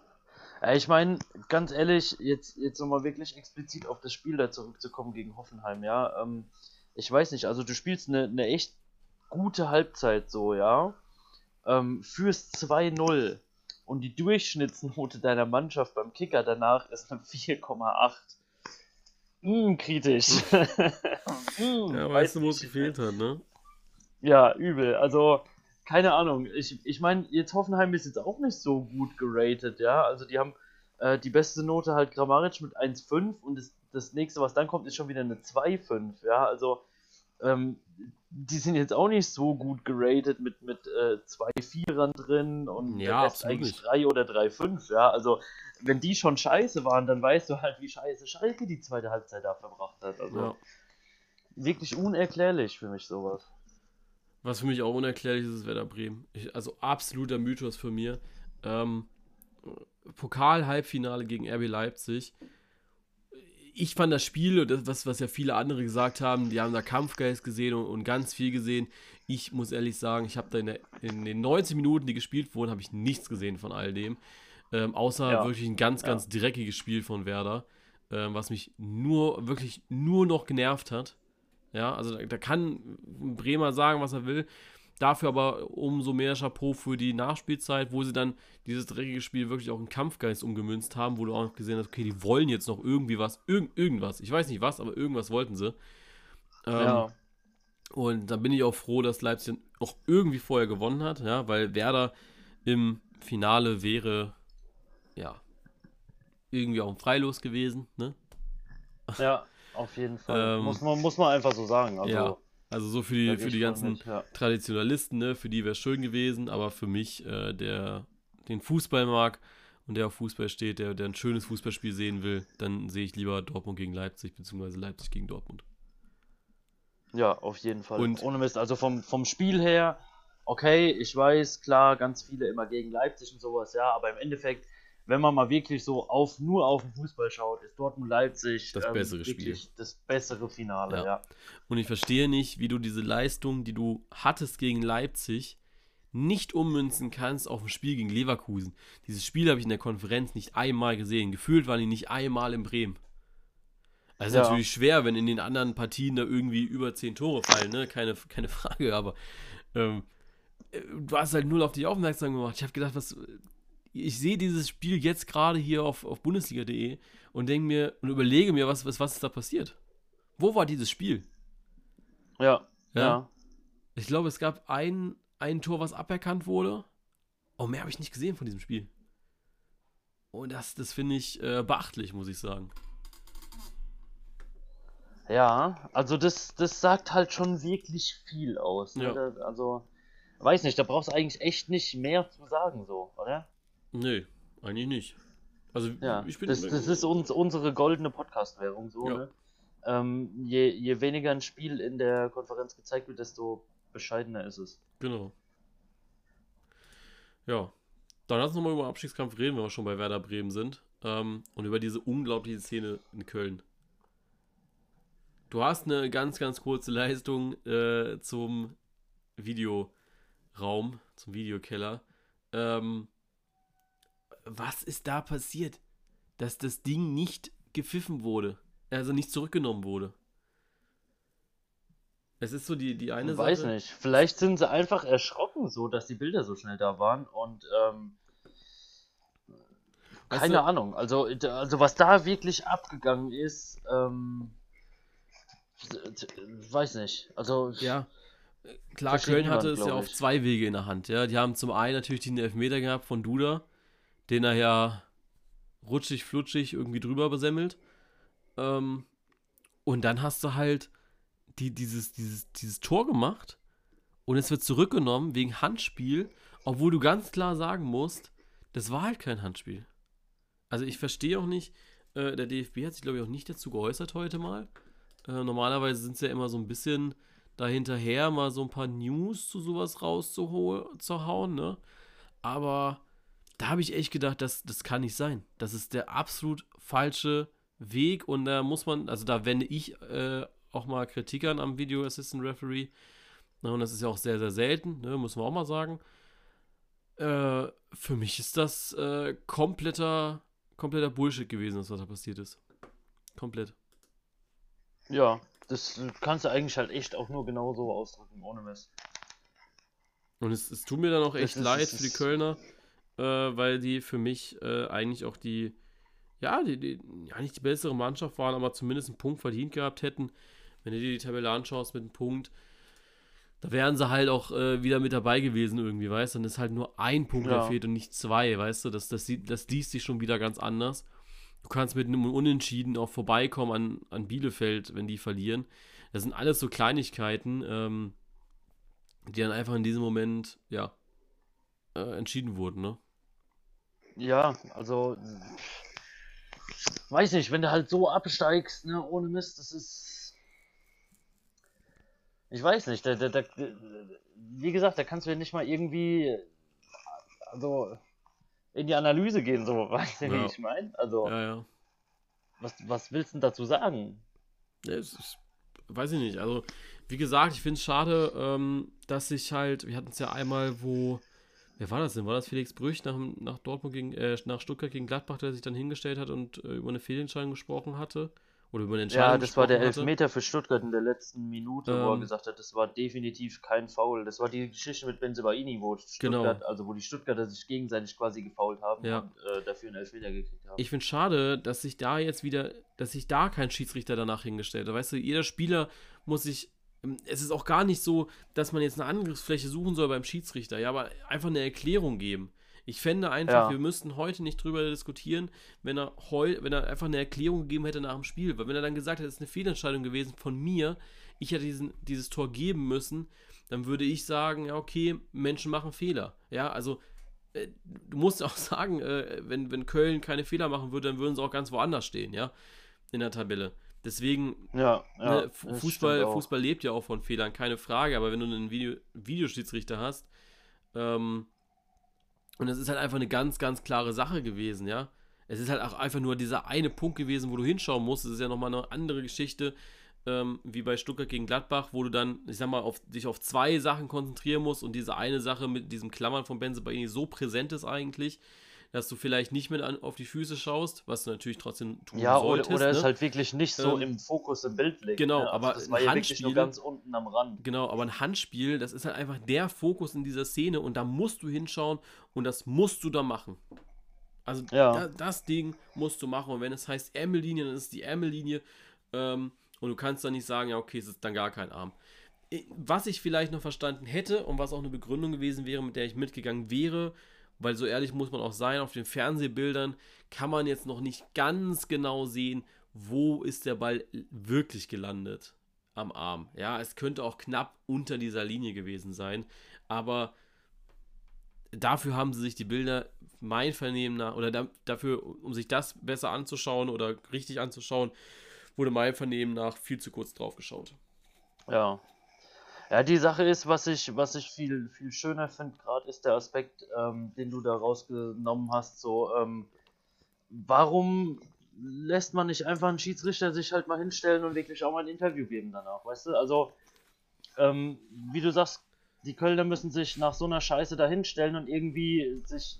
Ich meine, ganz ehrlich, jetzt, jetzt nochmal wirklich explizit auf das Spiel da zurückzukommen gegen Hoffenheim, ja. Ähm, ich weiß nicht, also du spielst eine, eine echt gute Halbzeit so, ja. Ähm, führst 2-0 und die Durchschnittsnote deiner Mannschaft beim Kicker danach ist eine 4,8. Mm, kritisch. mm, ja, weißt du, wo es gefehlt hat, ne? Ja, übel. Also, keine Ahnung. Ich, ich meine, jetzt Hoffenheim ist jetzt auch nicht so gut geratet, ja. Also, die haben äh, die beste Note halt Grammaric mit 1,5 und das, das nächste, was dann kommt, ist schon wieder eine 2,5, ja. Also, ähm, die sind jetzt auch nicht so gut geratet mit, mit äh, zwei Vierern drin und ja, eigentlich drei oder drei fünf, ja. Also wenn die schon scheiße waren, dann weißt du halt, wie scheiße Schalke die zweite Halbzeit da verbracht hat. Also ja. wirklich unerklärlich für mich sowas. Was für mich auch unerklärlich ist, ist Werder Bremen. Ich, also absoluter Mythos für mir. Ähm, Pokal-Halbfinale gegen RB Leipzig. Ich fand das Spiel, das, was, was ja viele andere gesagt haben, die haben da Kampfgeist gesehen und, und ganz viel gesehen. Ich muss ehrlich sagen, ich habe da in, der, in, den 90 Minuten, die gespielt wurden, habe ich nichts gesehen von all dem. Ähm, außer ja. wirklich ein ganz, ganz ja. dreckiges Spiel von Werder, ähm, was mich nur, wirklich nur noch genervt hat. Ja, also da, da kann Bremer sagen, was er will. Dafür aber umso mehr Chapeau für die Nachspielzeit, wo sie dann dieses dreckige Spiel wirklich auch in Kampfgeist umgemünzt haben, wo du auch gesehen hast, okay, die wollen jetzt noch irgendwie was, irg irgendwas. Ich weiß nicht was, aber irgendwas wollten sie. Ähm, ja. Und da bin ich auch froh, dass Leipzig auch irgendwie vorher gewonnen hat, ja, weil Werder im Finale wäre, ja, irgendwie auch ein Freilos gewesen, ne? Ja. Auf jeden Fall. Ähm, muss, man, muss man einfach so sagen. Also, ja, also so für die, für die ganzen mit, ja. Traditionalisten, ne, für die wäre es schön gewesen, aber für mich, äh, der den Fußball mag und der auf Fußball steht, der, der ein schönes Fußballspiel sehen will, dann sehe ich lieber Dortmund gegen Leipzig, beziehungsweise Leipzig gegen Dortmund. Ja, auf jeden Fall. Und Ohne Mist. Also vom, vom Spiel her, okay, ich weiß, klar, ganz viele immer gegen Leipzig und sowas, ja, aber im Endeffekt wenn man mal wirklich so auf nur auf den Fußball schaut, ist Dortmund Leipzig das ähm, bessere Spiel. Das bessere Finale, ja. ja. Und ich verstehe nicht, wie du diese Leistung, die du hattest gegen Leipzig, nicht ummünzen kannst auf ein Spiel gegen Leverkusen. Dieses Spiel habe ich in der Konferenz nicht einmal gesehen. Gefühlt waren die nicht einmal in Bremen. Also ja. natürlich schwer, wenn in den anderen Partien da irgendwie über zehn Tore fallen, ne? Keine, keine Frage, aber ähm, äh, du hast halt null auf dich aufmerksam gemacht. Ich habe gedacht, was, ich sehe dieses Spiel jetzt gerade hier auf, auf Bundesliga.de und denke mir und überlege mir, was, was, was ist da passiert? Wo war dieses Spiel? Ja, ja. ja. Ich glaube, es gab ein, ein Tor, was aberkannt wurde. Oh, mehr habe ich nicht gesehen von diesem Spiel. Und das, das finde ich äh, beachtlich, muss ich sagen. Ja, also das, das sagt halt schon wirklich viel aus. Ne? Ja. Also, weiß nicht, da brauchst du eigentlich echt nicht mehr zu sagen, so, oder? Nee, eigentlich nicht. Also ja, ich bin das, das ist uns, unsere goldene Podcast-Währung so, ja. ne? Ähm, je, je weniger ein Spiel in der Konferenz gezeigt wird, desto bescheidener ist es. Genau. Ja. Dann lass uns nochmal über Abstiegskampf reden, wenn wir schon bei Werder Bremen sind. ähm, und über diese unglaubliche Szene in Köln. Du hast eine ganz, ganz kurze Leistung äh, zum Videoraum, zum Videokeller. Ähm, was ist da passiert? Dass das Ding nicht gepfiffen wurde, also nicht zurückgenommen wurde. Es ist so die, die eine ich weiß nicht. Vielleicht sind sie einfach erschrocken, so dass die Bilder so schnell da waren und ähm, keine du, Ahnung. Also, also was da wirklich abgegangen ist, ähm, weiß nicht. Also ja. Klar, Köln hatte es ja auf zwei Wege in der Hand. Ja, die haben zum einen natürlich den Elfmeter gehabt von Duda, den er ja rutschig, flutschig irgendwie drüber besemmelt. Ähm, und dann hast du halt die, dieses, dieses, dieses Tor gemacht und es wird zurückgenommen wegen Handspiel, obwohl du ganz klar sagen musst, das war halt kein Handspiel. Also ich verstehe auch nicht, äh, der DFB hat sich glaube ich auch nicht dazu geäußert heute mal. Äh, normalerweise sind es ja immer so ein bisschen dahinterher, mal so ein paar News zu sowas rauszuhauen, ne? Aber da habe ich echt gedacht, das, das kann nicht sein. Das ist der absolut falsche Weg und da muss man, also da wende ich äh, auch mal Kritik an am Video Assistant Referee. Und das ist ja auch sehr, sehr selten, ne, muss man auch mal sagen. Äh, für mich ist das äh, kompletter, kompletter Bullshit gewesen, was da passiert ist. Komplett. Ja, das kannst du eigentlich halt echt auch nur genau so ausdrücken, ohne Mist. Und es, es tut mir dann auch echt ist, leid für die Kölner, äh, weil die für mich äh, eigentlich auch die, ja, die, die, ja, nicht die bessere Mannschaft waren, aber zumindest einen Punkt verdient gehabt hätten. Wenn du dir die Tabelle anschaust mit einem Punkt, da wären sie halt auch äh, wieder mit dabei gewesen irgendwie, weißt du? Dann ist halt nur ein Punkt ja. fehlt und nicht zwei, weißt du? Das, das, das liest sich schon wieder ganz anders. Du kannst mit einem Unentschieden auch vorbeikommen an, an Bielefeld, wenn die verlieren. Das sind alles so Kleinigkeiten, ähm, die dann einfach in diesem Moment, ja, äh, entschieden wurden, ne? Ja, also weiß nicht, wenn du halt so absteigst, ne, ohne Mist, das ist ich weiß nicht, da, da, da, wie gesagt, da kannst du ja nicht mal irgendwie also in die Analyse gehen, so, weißt du, ja. wie ich meine? Also, ja, ja. Was, was willst du denn dazu sagen? Ja, es ist, weiß ich nicht. Also, wie gesagt, ich finde es schade, ähm, dass sich halt, wir hatten es ja einmal, wo, wer war das denn? War das Felix Brüch nach, nach Dortmund gegen, äh, nach Stuttgart gegen Gladbach, der sich dann hingestellt hat und äh, über eine Fehlentscheidung gesprochen hatte? Oder über eine Entscheidung Ja, das war der Elfmeter hatte. für Stuttgart in der letzten Minute, ähm, wo er ähm. gesagt hat, das war definitiv kein Foul. Das war die Geschichte mit Benzebaini, wo. Stuttgart, genau. also wo die Stuttgarter sich gegenseitig quasi gefault haben ja. und äh, dafür einen Elfmeter gekriegt haben. Ich finde schade, dass sich da jetzt wieder, dass sich da kein Schiedsrichter danach hingestellt hat. Weißt du, jeder Spieler muss sich es ist auch gar nicht so, dass man jetzt eine Angriffsfläche suchen soll beim Schiedsrichter, ja, aber einfach eine Erklärung geben. Ich fände einfach, ja. wir müssten heute nicht drüber diskutieren, wenn er heu, wenn er einfach eine Erklärung gegeben hätte nach dem Spiel. Weil wenn er dann gesagt hätte, es ist eine Fehlentscheidung gewesen von mir, ich hätte diesen, dieses Tor geben müssen, dann würde ich sagen, ja, okay, Menschen machen Fehler. Ja, also äh, du musst auch sagen, äh, wenn, wenn Köln keine Fehler machen würde, dann würden sie auch ganz woanders stehen, ja, in der Tabelle. Deswegen, ja, ja, ne, Fußball, Fußball lebt ja auch von Fehlern, keine Frage, aber wenn du einen Video, Videoschiedsrichter hast, ähm, und es ist halt einfach eine ganz, ganz klare Sache gewesen, ja. Es ist halt auch einfach nur dieser eine Punkt gewesen, wo du hinschauen musst. Es ist ja nochmal eine andere Geschichte, ähm, wie bei Stuttgart gegen Gladbach, wo du dann, ich sag mal, auf, dich auf zwei Sachen konzentrieren musst und diese eine Sache mit diesem Klammern von Benze Baini so präsent ist eigentlich, dass du vielleicht nicht mehr an, auf die Füße schaust, was du natürlich trotzdem tun ja, solltest. Ja, oder, oder ne? es halt wirklich nicht so ähm, im Fokus im Bild liegt. Genau, ne? also aber das war ja wirklich nur ganz unten am Rand. Genau, aber ein Handspiel, das ist halt einfach der Fokus in dieser Szene und da musst du hinschauen und das musst du da machen. Also ja. da, das Ding musst du machen und wenn es heißt Ärmellinie, dann ist es die Ärmellinie ähm, und du kannst dann nicht sagen, ja okay, es ist dann gar kein Arm. Was ich vielleicht noch verstanden hätte und was auch eine Begründung gewesen wäre, mit der ich mitgegangen wäre, weil so ehrlich muss man auch sein, auf den Fernsehbildern kann man jetzt noch nicht ganz genau sehen, wo ist der Ball wirklich gelandet am Arm. Ja, es könnte auch knapp unter dieser Linie gewesen sein, aber dafür haben sie sich die Bilder, mein Vernehmen nach, oder da, dafür, um sich das besser anzuschauen oder richtig anzuschauen, wurde mein Vernehmen nach viel zu kurz drauf geschaut. Ja, ja, die Sache ist, was ich, was ich viel, viel schöner finde, gerade ist der Aspekt, ähm, den du da rausgenommen hast, so, ähm, warum lässt man nicht einfach einen Schiedsrichter sich halt mal hinstellen und wirklich auch mal ein Interview geben danach, weißt du? Also, ähm, wie du sagst, die Kölner müssen sich nach so einer Scheiße dahinstellen und irgendwie sich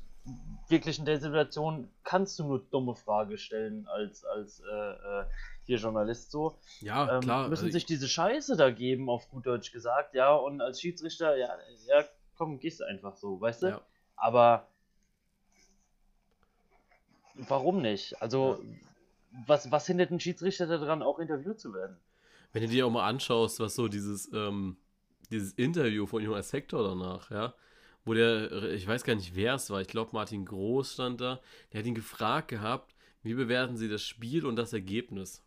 wirklich in der Situation kannst du nur dumme Frage stellen als, als äh, äh, hier Journalist so. Ja, ähm, klar. Müssen also sich diese Scheiße da geben, auf gut Deutsch gesagt, ja, und als Schiedsrichter, ja, ja, komm, gehst einfach so, weißt du? Ja. Aber warum nicht? Also, was, was hindert ein Schiedsrichter daran, auch interviewt zu werden? Wenn du dir auch mal anschaust, was so dieses, ähm, dieses Interview von Jonas Hector danach, ja, wo der, ich weiß gar nicht, wer es war, ich glaube Martin Groß stand da, der hat ihn gefragt gehabt, wie bewerten sie das Spiel und das Ergebnis?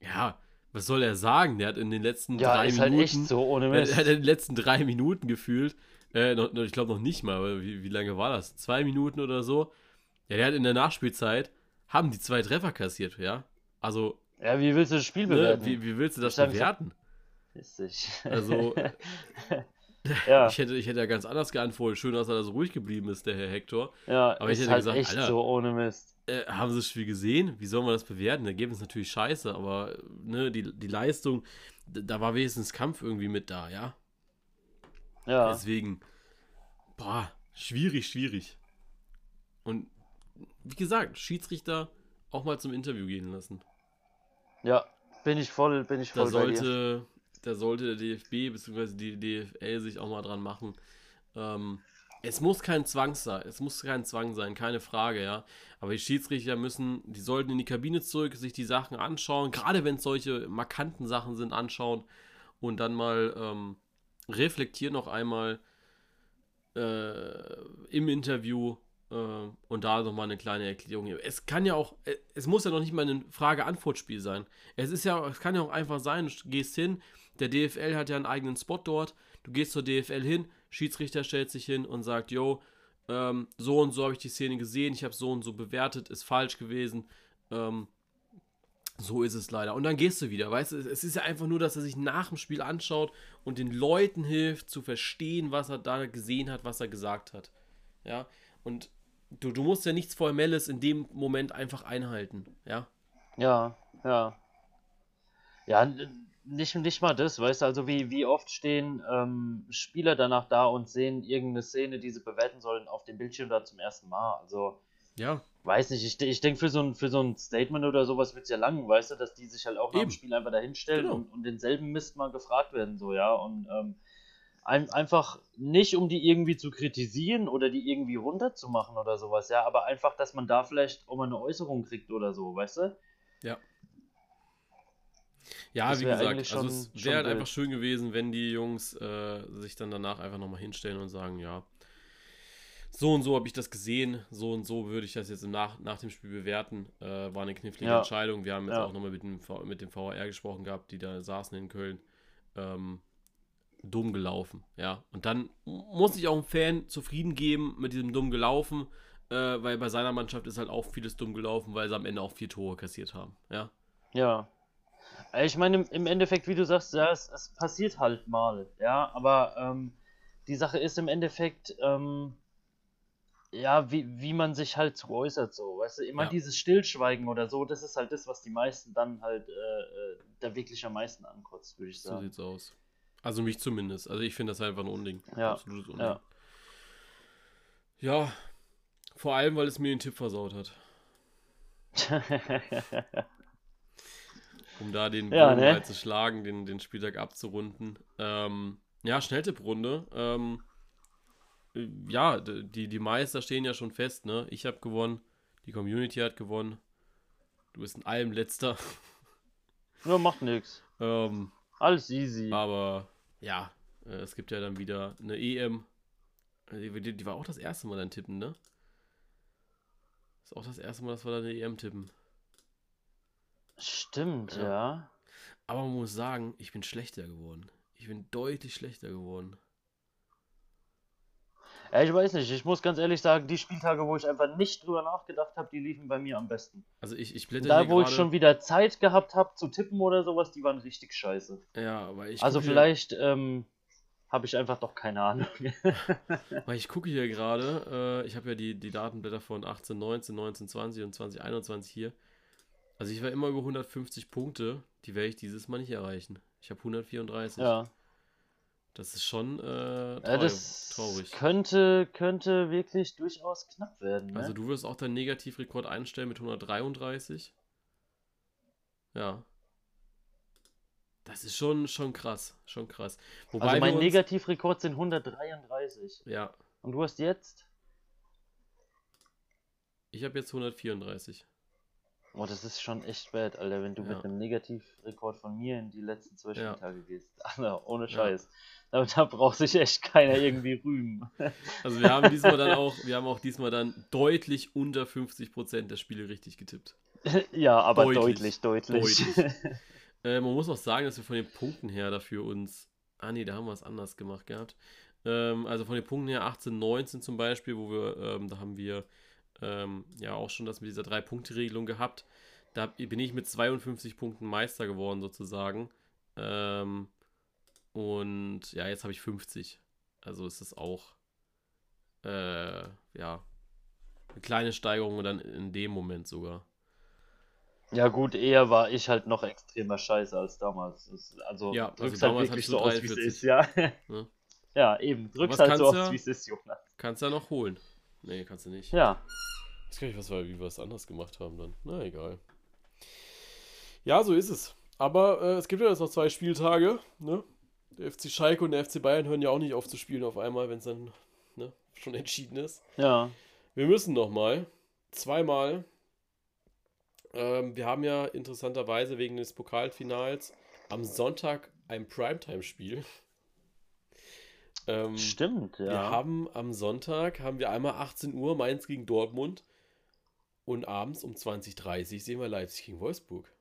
Ja, was soll er sagen? Der hat in den letzten Ja, drei ist Minuten, halt echt so, ohne er Mist. hat in den letzten drei Minuten gefühlt, äh, noch, ich glaube noch nicht mal, aber wie, wie lange war das? Zwei Minuten oder so? Ja, der hat in der Nachspielzeit, haben die zwei Treffer kassiert, ja? Also, Ja, wie willst du das Spiel ne, bewerten? wie, wie willst du das Ich bewerten? Dich. Also, ja, Ich hätte, ich hätte ja ganz anders geantwortet. Schön, dass er da so ruhig geblieben ist, der Herr Hector. ja, aber ich hätte halt gesagt, echt Alter. so, ohne Mist. Äh, haben sie das Spiel gesehen? Wie soll man das bewerten? Das Ergebnis ist natürlich scheiße, aber ne, die, die Leistung, da war wenigstens Kampf irgendwie mit da, ja? Ja, Deswegen, boah, schwierig, schwierig. Und wie gesagt, Schiedsrichter auch mal zum Interview gehen lassen. ja, bin ich voll, bin ich Da voll bei dir. sollte, da sollte der DFB bzw. die DFL sich auch mal dran machen. Ähm, es muss kein Zwang sein, es muss kein Zwang sein, keine Frage, ja. Aber die Schiedsrichter müssen, die sollten in die Kabine zurück, sich die Sachen anschauen, gerade wenn es solche markanten Sachen sind, anschauen und dann mal ähm, reflektieren noch einmal äh, im Interview äh, und da nochmal eine kleine Erklärung. Es kann ja auch, äh, es muss ja noch nicht mal ein Frage-Antwort-Spiel sein. Es ist ja, es kann ja auch einfach sein, du gehst hin, der DFL hat ja einen eigenen Spot dort, du gehst zur DFL hin, Schiedsrichter stellt sich hin und sagt, yo, ähm, so und so habe ich die Szene gesehen, ich habe so und so bewertet, ist falsch gewesen, ähm, so ist es leider. Und dann gehst du wieder, weißt du, es ist ja einfach nur, dass er sich nach dem Spiel anschaut und den Leuten hilft zu verstehen, was er da gesehen hat, was er gesagt hat. Ja, und du, du musst ja nichts Formelles in dem Moment einfach einhalten, ja. Ja, ja. Ja, nicht, nicht mal das, weißt du, also wie, wie oft stehen ähm, Spieler danach da und sehen irgendeine Szene, die sie bewerten sollen, auf dem Bildschirm da zum ersten Mal. Also, Ja, weiß nicht, ich, ich denke, für so ein, für so ein Statement oder sowas wird es ja lang, weißt du, dass die sich halt auch nach dem Eben. Spiel einfach dahinstellen Genau. und, und denselben Mist mal gefragt werden, so, ja. Und ähm, ein, einfach nicht, um die irgendwie zu kritisieren oder die irgendwie runterzumachen oder sowas, ja, aber einfach, dass man da vielleicht auch mal eine Äußerung kriegt oder so, weißt du? ja. Ja, Das wie gesagt, also es wäre halt einfach schön gewesen, wenn die Jungs äh, sich dann danach einfach nochmal hinstellen und sagen, ja, so und so habe ich das gesehen, so und so würde ich das jetzt im nach, nach dem Spiel bewerten. Äh, war eine knifflige Ja. Entscheidung. Wir haben jetzt Ja. auch nochmal mit dem, V- mit dem VAR gesprochen gehabt, die da saßen in Köln. Ähm, dumm gelaufen, ja. Und dann muss sich auch ein Fan zufrieden geben mit diesem dumm gelaufen, äh, weil bei seiner Mannschaft ist halt auch vieles dumm gelaufen, weil sie am Ende auch vier Tore kassiert haben, ja. Ja. Äh, Ich meine, im- Endeffekt, wie du sagst, ja, es, es passiert halt mal, ja, aber ähm, die Sache ist im Endeffekt, ähm, ja, wie, wie man sich halt so äußert, so, weißt du, immer Ja. dieses Stillschweigen oder so, das ist halt das, was die meisten dann halt äh, äh, da wirklich am meisten ankotzt, würde ich So sagen. sieht's aus. Also mich zumindest. Also ich finde das einfach ein Unding. Ja, Absolutes Unding. ja. Ja, vor allem, weil es mir den Tipp versaut hat. Um da den Ja, Bogen ne? halt zu schlagen, den, den Spieltag abzurunden. Ähm, ja, Schnelltipprunde. Ähm, äh, ja, die, die Meister stehen ja schon fest, ne? Ich habe gewonnen, die Community hat gewonnen. Du bist in allem letzter. ja, macht nix. ähm, Alles easy. aber ja, äh, es gibt ja dann wieder eine EM. Die war auch das erste Mal dann tippen, ne? Ist auch das erste Mal, dass wir da eine EM tippen. Stimmt, Ja. ja. Aber man muss sagen, ich bin schlechter geworden. Ich bin deutlich schlechter geworden. Ja, ich weiß nicht, ich muss ganz ehrlich sagen, die Spieltage, wo ich einfach nicht drüber nachgedacht habe, die liefen bei mir am besten. Also ich, ich blätter Da, wo ich gerade- schon wieder Zeit gehabt habe zu tippen oder sowas, die waren richtig scheiße. Ja, aber ich Also guck hier- vielleicht, ähm, habe ich einfach doch keine Ahnung. Weil ich gucke hier gerade, äh, ich habe ja die, die Datenblätter von 18, 19, 19, 20 und 2021 hier. Also ich war immer über 150 Punkte, die werde ich dieses Mal nicht erreichen. Ich habe 134. Ja. Das ist schon äh, traurig. Ja, das traurig. Könnte, könnte wirklich durchaus knapp werden. Ne? Also du wirst auch deinen Negativrekord einstellen mit 133. Ja. Das ist schon, schon krass. Schon krass. Wobei also mein uns, Negativrekord sind 133. Ja, Und du hast jetzt? ich habe jetzt 134. Oh, das ist schon echt bad, Alter, wenn du Ja. mit einem Negativrekord von mir in die letzten zwei Ja. Spieltage gehst. Alter, ohne Scheiß. Da, da braucht sich echt keiner irgendwie rühmen. Also wir haben diesmal dann auch, wir haben auch diesmal dann deutlich unter 50% der Spiele richtig getippt. ja, aber Deutlich, deutlich, deutlich. deutlich. Äh, man muss auch sagen, dass wir von den Punkten her dafür uns. Ah nee, da haben wir es anders gemacht gehabt. Ähm, also von den Punkten her 18, 19 zum Beispiel, wo wir, ähm, da haben wir ähm, ja auch schon das mit dieser Drei-Punkte-Regelung gehabt. Da bin ich mit 52 Punkten Meister geworden sozusagen. Ähm, und ja, jetzt habe ich 50. Also ist es auch äh, ja eine kleine Steigerung dann in dem Moment sogar. ja gut, eher war ich halt noch extremer Scheiße als damals. Das, also Ja, also drückst halt damals wirklich so aus, wie es 43. ist, ja. Ne? Ja, eben. Drückst halt so aus, ja- wie es ist, Jonas. Kannst ja noch holen. Nee, kannst du nicht. Ja. Ich weiß gar nicht, was wie wir es anders gemacht haben dann. Na, egal. Ja, so ist es. Aber äh, es gibt ja jetzt noch zwei Spieltage. Ne? Der FC Schalke und der FC Bayern hören ja auch nicht auf zu spielen auf einmal, wenn es dann ne, schon entschieden ist. Ja. Wir müssen noch mal. Zweimal. Ähm, wir haben ja interessanterweise wegen des Pokalfinals am Sonntag ein Primetime-Spiel. Ähm, Stimmt, ja. wir haben am Sonntag haben wir einmal 18 Uhr Mainz gegen Dortmund und abends um 20.30 Uhr sehen wir Leipzig gegen Wolfsburg.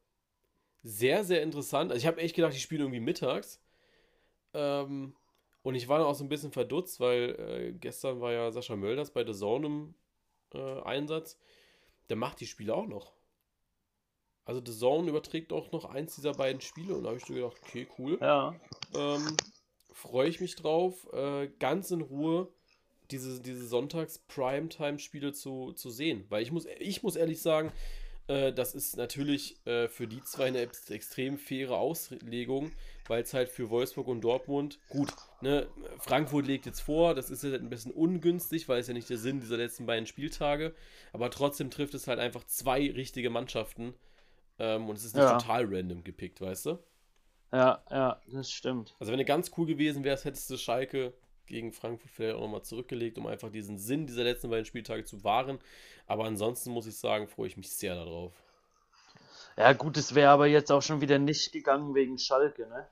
Sehr, sehr interessant. Also ich habe echt gedacht, die spielen irgendwie mittags. Ähm, und ich war dann auch so ein bisschen verdutzt, weil äh, gestern war ja Sascha Mölders bei The Zone im äh, Einsatz. Der macht die Spiele auch noch. Also The Zone überträgt auch noch eins dieser beiden Spiele und da habe ich so gedacht, okay, cool. ja. Ähm, Freue ich mich drauf, äh, ganz in Ruhe diese, diese Sonntags-Primetime-Spiele zu, zu sehen. Weil ich muss, ich muss ehrlich sagen, äh, das ist natürlich äh, für die zwei eine ex- extrem faire Auslegung, weil es halt für Wolfsburg und Dortmund, gut, ne, Frankfurt legt jetzt vor, das ist jetzt ein bisschen ungünstig, weil es ja nicht der Sinn dieser letzten beiden Spieltage, aber trotzdem trifft es halt einfach zwei richtige Mannschaften ähm, und es ist nicht Ja. total random gepickt, weißt du? Ja, ja, das stimmt. Also wenn du ganz cool gewesen wärst, hättest du Schalke gegen Frankfurt vielleicht auch nochmal zurückgelegt, um einfach diesen Sinn dieser letzten beiden Spieltage zu wahren. Aber ansonsten muss ich sagen, freue ich mich sehr darauf. Ja, gut, es wäre aber jetzt auch schon wieder nicht gegangen wegen Schalke, ne?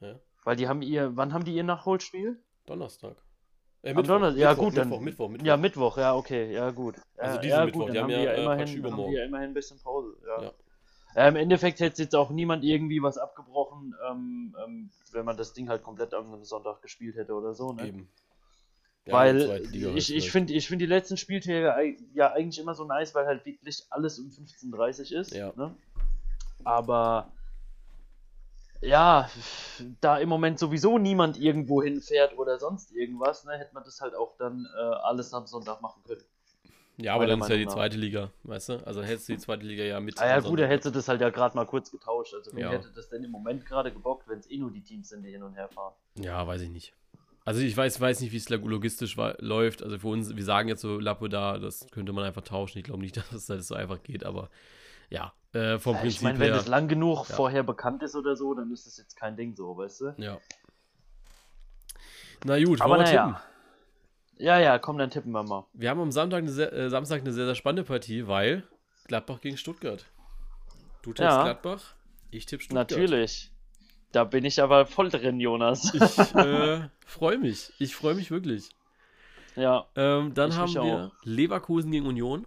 Ja? Weil die haben ihr, wann haben die ihr Nachholspiel? Donnerstag. Äh, Am Donnerstag, ja Mittwoch, gut, dann. Mittwoch, Mittwoch, Mittwoch. Ja, Mittwoch, ja, okay, ja gut. Also ja, diesen ja, Mittwoch, gut, die haben haben ja, äh, ja praktisch immerhin, haben ja immerhin ein bisschen Pause, ja. Ja. Ja, Im Endeffekt hätte jetzt auch niemand irgendwie was abgebrochen, ähm, ähm, wenn man das Ding halt komplett am Sonntag gespielt hätte oder so, ne? Eben. Ja, Weil halt ich, ich vielleicht. finde ich find die letzten Spieltage ja eigentlich immer so nice, weil halt wirklich alles um 15.30 ist. Ja. Ne? Aber ja, da im Moment sowieso niemand irgendwo hinfährt oder sonst irgendwas, ne, hätte man das halt auch dann äh, alles am Sonntag machen können. Ja, aber dann ist ja die zweite Liga, weißt du? Also dann hättest du die zweite Liga ja mit. Ah ja, gut, Sonntag. er hätte das halt ja gerade mal kurz getauscht. Also, wer Ja. hätte das denn im Moment gerade gebockt, wenn es eh nur die Teams sind, die hin und her fahren? Ja, weiß ich nicht. Also ich weiß, weiß nicht, wie es logistisch läuft. Also für uns, wir sagen jetzt so lapidar, das könnte man einfach tauschen. Ich glaube nicht, dass das so einfach geht, aber ja, äh, vom Ja, Prinzip ich meine, wenn her. das lang genug Ja. vorher bekannt ist oder so, dann ist das jetzt kein Ding so, weißt du? Ja. Na gut, Aber wollen wir naja. tippen. Ja, ja, komm, dann tippen wir mal. Wir haben am Samstag eine sehr, äh, Samstag eine sehr, sehr spannende Partie, weil Gladbach gegen Stuttgart. Du tippst Ja. Gladbach, ich tippe Stuttgart. Natürlich. Da bin ich aber voll drin, Jonas. Ich äh, freue mich. Ich freue mich wirklich. ja. Ähm, dann Ich haben wir Leverkusen gegen Union.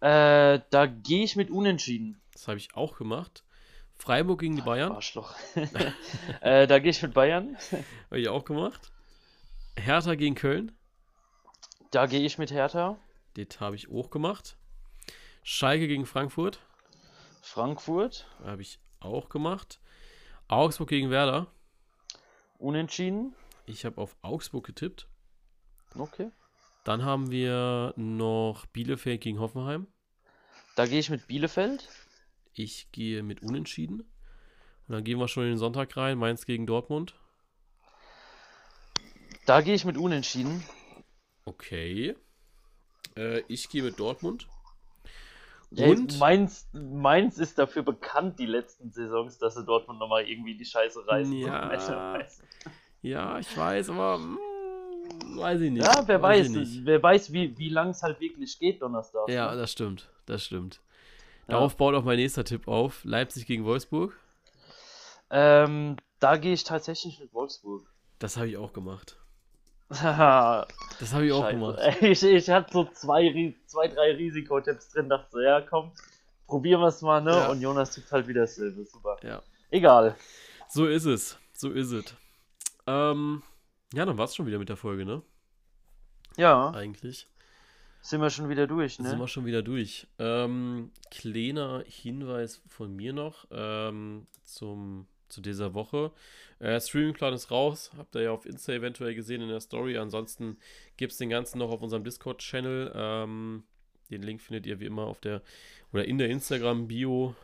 Äh, da gehe ich mit Unentschieden. Das habe ich auch gemacht. Freiburg gegen die Bayern. Arschloch. äh, da gehe ich mit Bayern. Habe ich auch gemacht. Hertha gegen Köln. Da gehe ich mit Hertha. Das habe ich auch gemacht. Schalke gegen Frankfurt. Frankfurt. Habe ich auch gemacht. Augsburg gegen Werder. Unentschieden. Ich habe auf Augsburg getippt. Okay. Dann haben wir noch Bielefeld gegen Hoffenheim. Da gehe ich mit Bielefeld. Ich gehe mit Unentschieden. Und dann gehen wir schon in den Sonntag rein. Mainz gegen Dortmund. Da gehe ich mit Unentschieden. Okay. Äh, ich gehe mit Dortmund. Ja, Und Mainz, Mainz ist dafür bekannt, die letzten Saisons, dass sie Dortmund nochmal irgendwie die Scheiße reißen. Ja, ja ich weiß, aber mh, hm, weiß ich nicht. Ja, wer weiß, weiß wer weiß, wie, wie lang es halt wirklich geht Donnerstag. Ja, ne? das stimmt, das stimmt. Darauf ja. baut auch mein nächster Tipp auf. Leipzig gegen Wolfsburg. Ähm, da gehe ich tatsächlich mit Wolfsburg. Das habe ich auch gemacht. das habe ich auch gemacht. Ich, ich hatte so zwei, zwei drei Risikotipps drin, dachte so, ja komm, probieren wir es mal, ne? Ja. Und Jonas tippt halt wieder dasselbe. Super. Ja. Egal. So ist es. So ist es. Ähm, ja, dann war es schon wieder mit der Folge, ne? Ja. Eigentlich. Sind wir schon wieder durch, ne? Sind wir schon wieder durch. Ähm, kleiner Hinweis von mir noch ähm, zum zu dieser Woche. Äh, Streamingplan ist raus, habt ihr ja auf Insta eventuell gesehen in der Story. Ansonsten gibt es den ganzen noch auf unserem Discord-Channel. Ähm, den Link findet ihr wie immer auf der oder in der Instagram-Bio.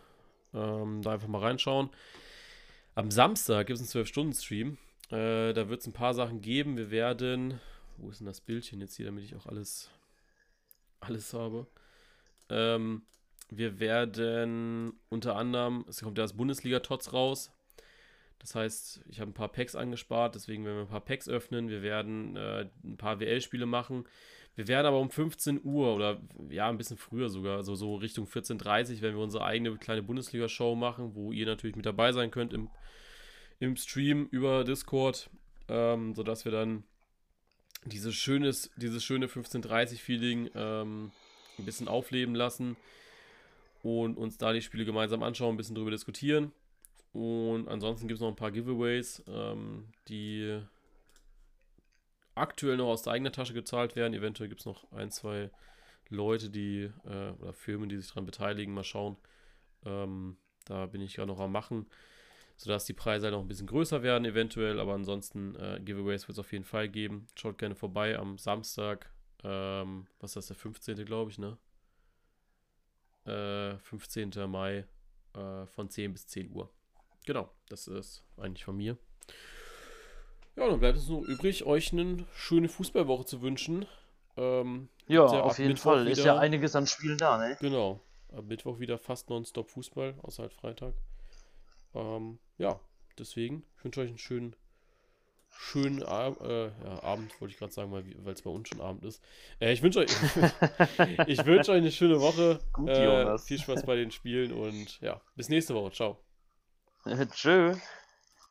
Ähm, da einfach mal reinschauen. Am Samstag gibt es einen 12-Stunden-Stream. Äh, da wird es ein paar Sachen geben. Wir werden. Wo ist denn das Bildchen jetzt hier, damit ich auch alles, alles habe? Ähm, wir werden unter anderem, es kommt ja das Bundesliga-Tots raus. Das heißt, ich habe ein paar Packs angespart, deswegen werden wir ein paar Packs öffnen. Wir werden äh, ein paar WL-Spiele machen. Wir werden aber um 15 Uhr oder ja, ein bisschen früher sogar, also so Richtung 14.30 Uhr, werden wir unsere eigene kleine Bundesliga-Show machen, wo ihr natürlich mit dabei sein könnt im, im Stream über Discord, ähm, sodass wir dann dieses, schönes, dieses schöne 15.30-Feeling ähm, ein bisschen aufleben lassen und uns da die Spiele gemeinsam anschauen, ein bisschen drüber diskutieren. Und ansonsten gibt es noch ein paar Giveaways, ähm, die aktuell noch aus der eigenen Tasche gezahlt werden. Eventuell gibt es noch ein, zwei Leute, die äh, oder Firmen, die sich daran beteiligen. Mal schauen. Ähm, da bin ich gerade noch am Machen, sodass die Preise halt noch ein bisschen größer werden, eventuell. Aber ansonsten, äh, Giveaways wird es auf jeden Fall geben. Schaut gerne vorbei am Samstag. Ähm, was ist das, der 15. glaube ich, ne? Äh, 15. Mai äh, von 10 bis 10 Uhr. Genau, das ist eigentlich von mir. Ja, dann bleibt es nur übrig, euch eine schöne Fußballwoche zu wünschen. Ähm, ja, auf jeden Mittwoch Fall. Wieder, ist ja einiges an Spielen da, ne? Genau. Am Mittwoch wieder fast nonstop Fußball, außer halt Freitag. Ähm, ja, deswegen, ich wünsche euch einen schönen, schönen Ab äh, ja, Abend, wollte ich gerade sagen, weil es bei uns schon Abend ist. Äh, ich wünsche euch, ich wünsche euch eine schöne Woche. Gut, äh, viel Spaß bei den Spielen und ja, bis nächste Woche. Ciao. True.